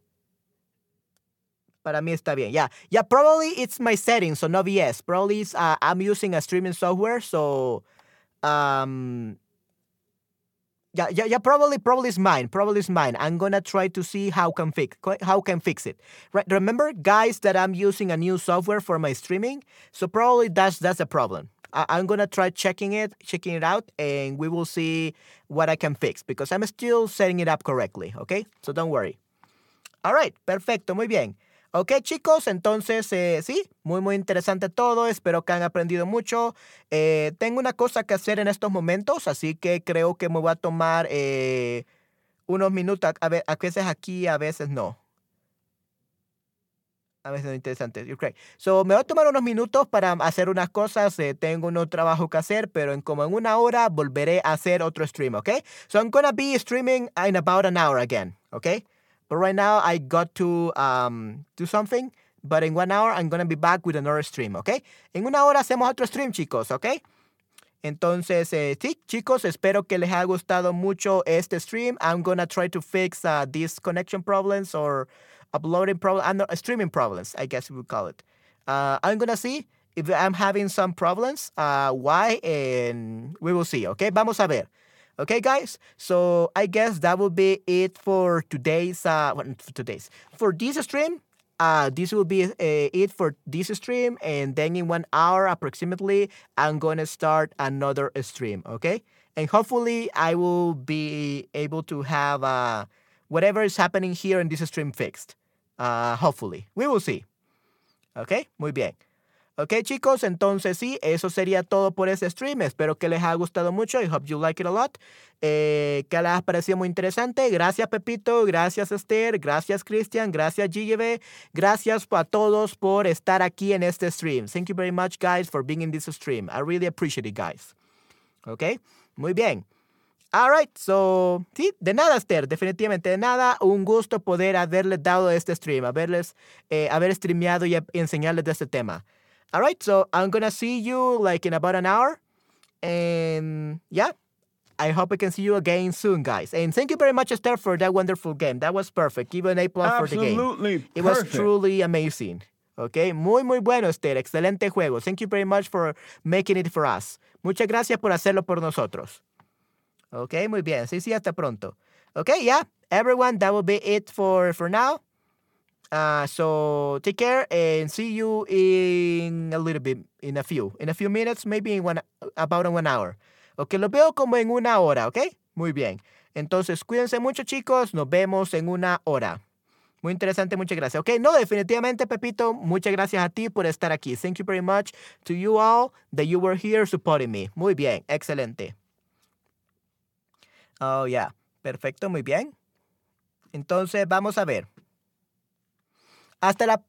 Para mí está bien. Yeah, yeah. Probably it's my settings, so no VS. Probably it's, uh, I'm using a streaming software, so um, yeah, yeah, yeah. Probably, probably is mine. Probably is mine. I'm gonna try to see how can fix how can fix it. Right. Remember, guys, that I'm using a new software for my streaming, so probably that's that's a problem. I, I'm gonna try checking it, checking it out, and we will see what I can fix because I'm still setting it up correctly. Okay, so don't worry. All right, perfecto, muy bien. Ok, chicos, entonces eh, sí, muy, muy interesante todo. Espero que han aprendido mucho. Eh, tengo una cosa que hacer en estos momentos, así que creo que me voy a tomar eh, unos minutos. A, a veces aquí, a veces no. A veces no interesante. Okay. So, me voy a tomar unos minutos para hacer unas cosas. tengo un trabajo que hacer, pero en como en una hora volveré a hacer otro stream, ¿ok? So, I'm gonna be streaming in about an hour again, ¿ok? But right now I got to um, do something. But in one hour I'm gonna be back with another stream, ¿ok? En una hora hacemos otro stream, chicos, ¿ok? Entonces, eh, sí, chicos, espero que les haya gustado mucho este stream. I'm gonna try to fix uh, these connection problems or uploading problems, uh, streaming problems, I guess we call it. Uh, I'm gonna see if I'm having some problems, uh, why, and we will see, ¿ok? Vamos a ver. Okay, guys. So I guess that will be it for today's uh for today's for this stream. Uh, this will be uh, it for this stream, and then in one hour approximately, I'm gonna start another stream. Okay, and hopefully I will be able to have uh whatever is happening here in this stream fixed. Uh, hopefully, we will see. Okay, muy bien. Ok, chicos, entonces sí, eso sería todo por ese stream. Espero que les haya gustado mucho. I hope you like it a lot. Eh, que les haya parecido muy interesante. Gracias, Pepito. Gracias, Esther. Gracias, Christian. Gracias, GGB. Gracias a todos por estar aquí en este stream. Thank you very much, guys, for being in this stream. I really appreciate it, guys. Ok, muy bien. All right, so, sí, de nada, Esther, definitivamente de nada. Un gusto poder haberles dado este stream, haberles, eh, haber streameado y enseñarles de este tema. All right, so I'm gonna see you like in about an hour. And yeah, I hope I can see you again soon, guys. And thank you very much, Esther, for that wonderful game. That was perfect. Give an A plus for the game. Absolutely It was truly amazing. Okay, muy, muy bueno, Esther. Excelente juego. Thank you very much for making it for us. Muchas gracias por hacerlo por nosotros. Okay, muy bien. Sí, sí, hasta pronto. Okay, yeah, everyone, that will be it for, for now. Uh, so take care and see you in a little bit, in a few, in a few minutes, maybe in one, about in one hour. Ok, lo veo como en una hora, ¿ok? Muy bien. Entonces, cuídense mucho, chicos. Nos vemos en una hora. Muy interesante, muchas gracias. Ok, no, definitivamente, Pepito, muchas gracias a ti por estar aquí. Thank you very much to you all that you were here supporting me. Muy bien, excelente. Oh, yeah. Perfecto, muy bien. Entonces, vamos a ver. Hasta, la,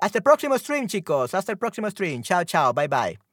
hasta el próximo stream, chicos. Hasta el próximo stream. Chao, chao. Bye, bye.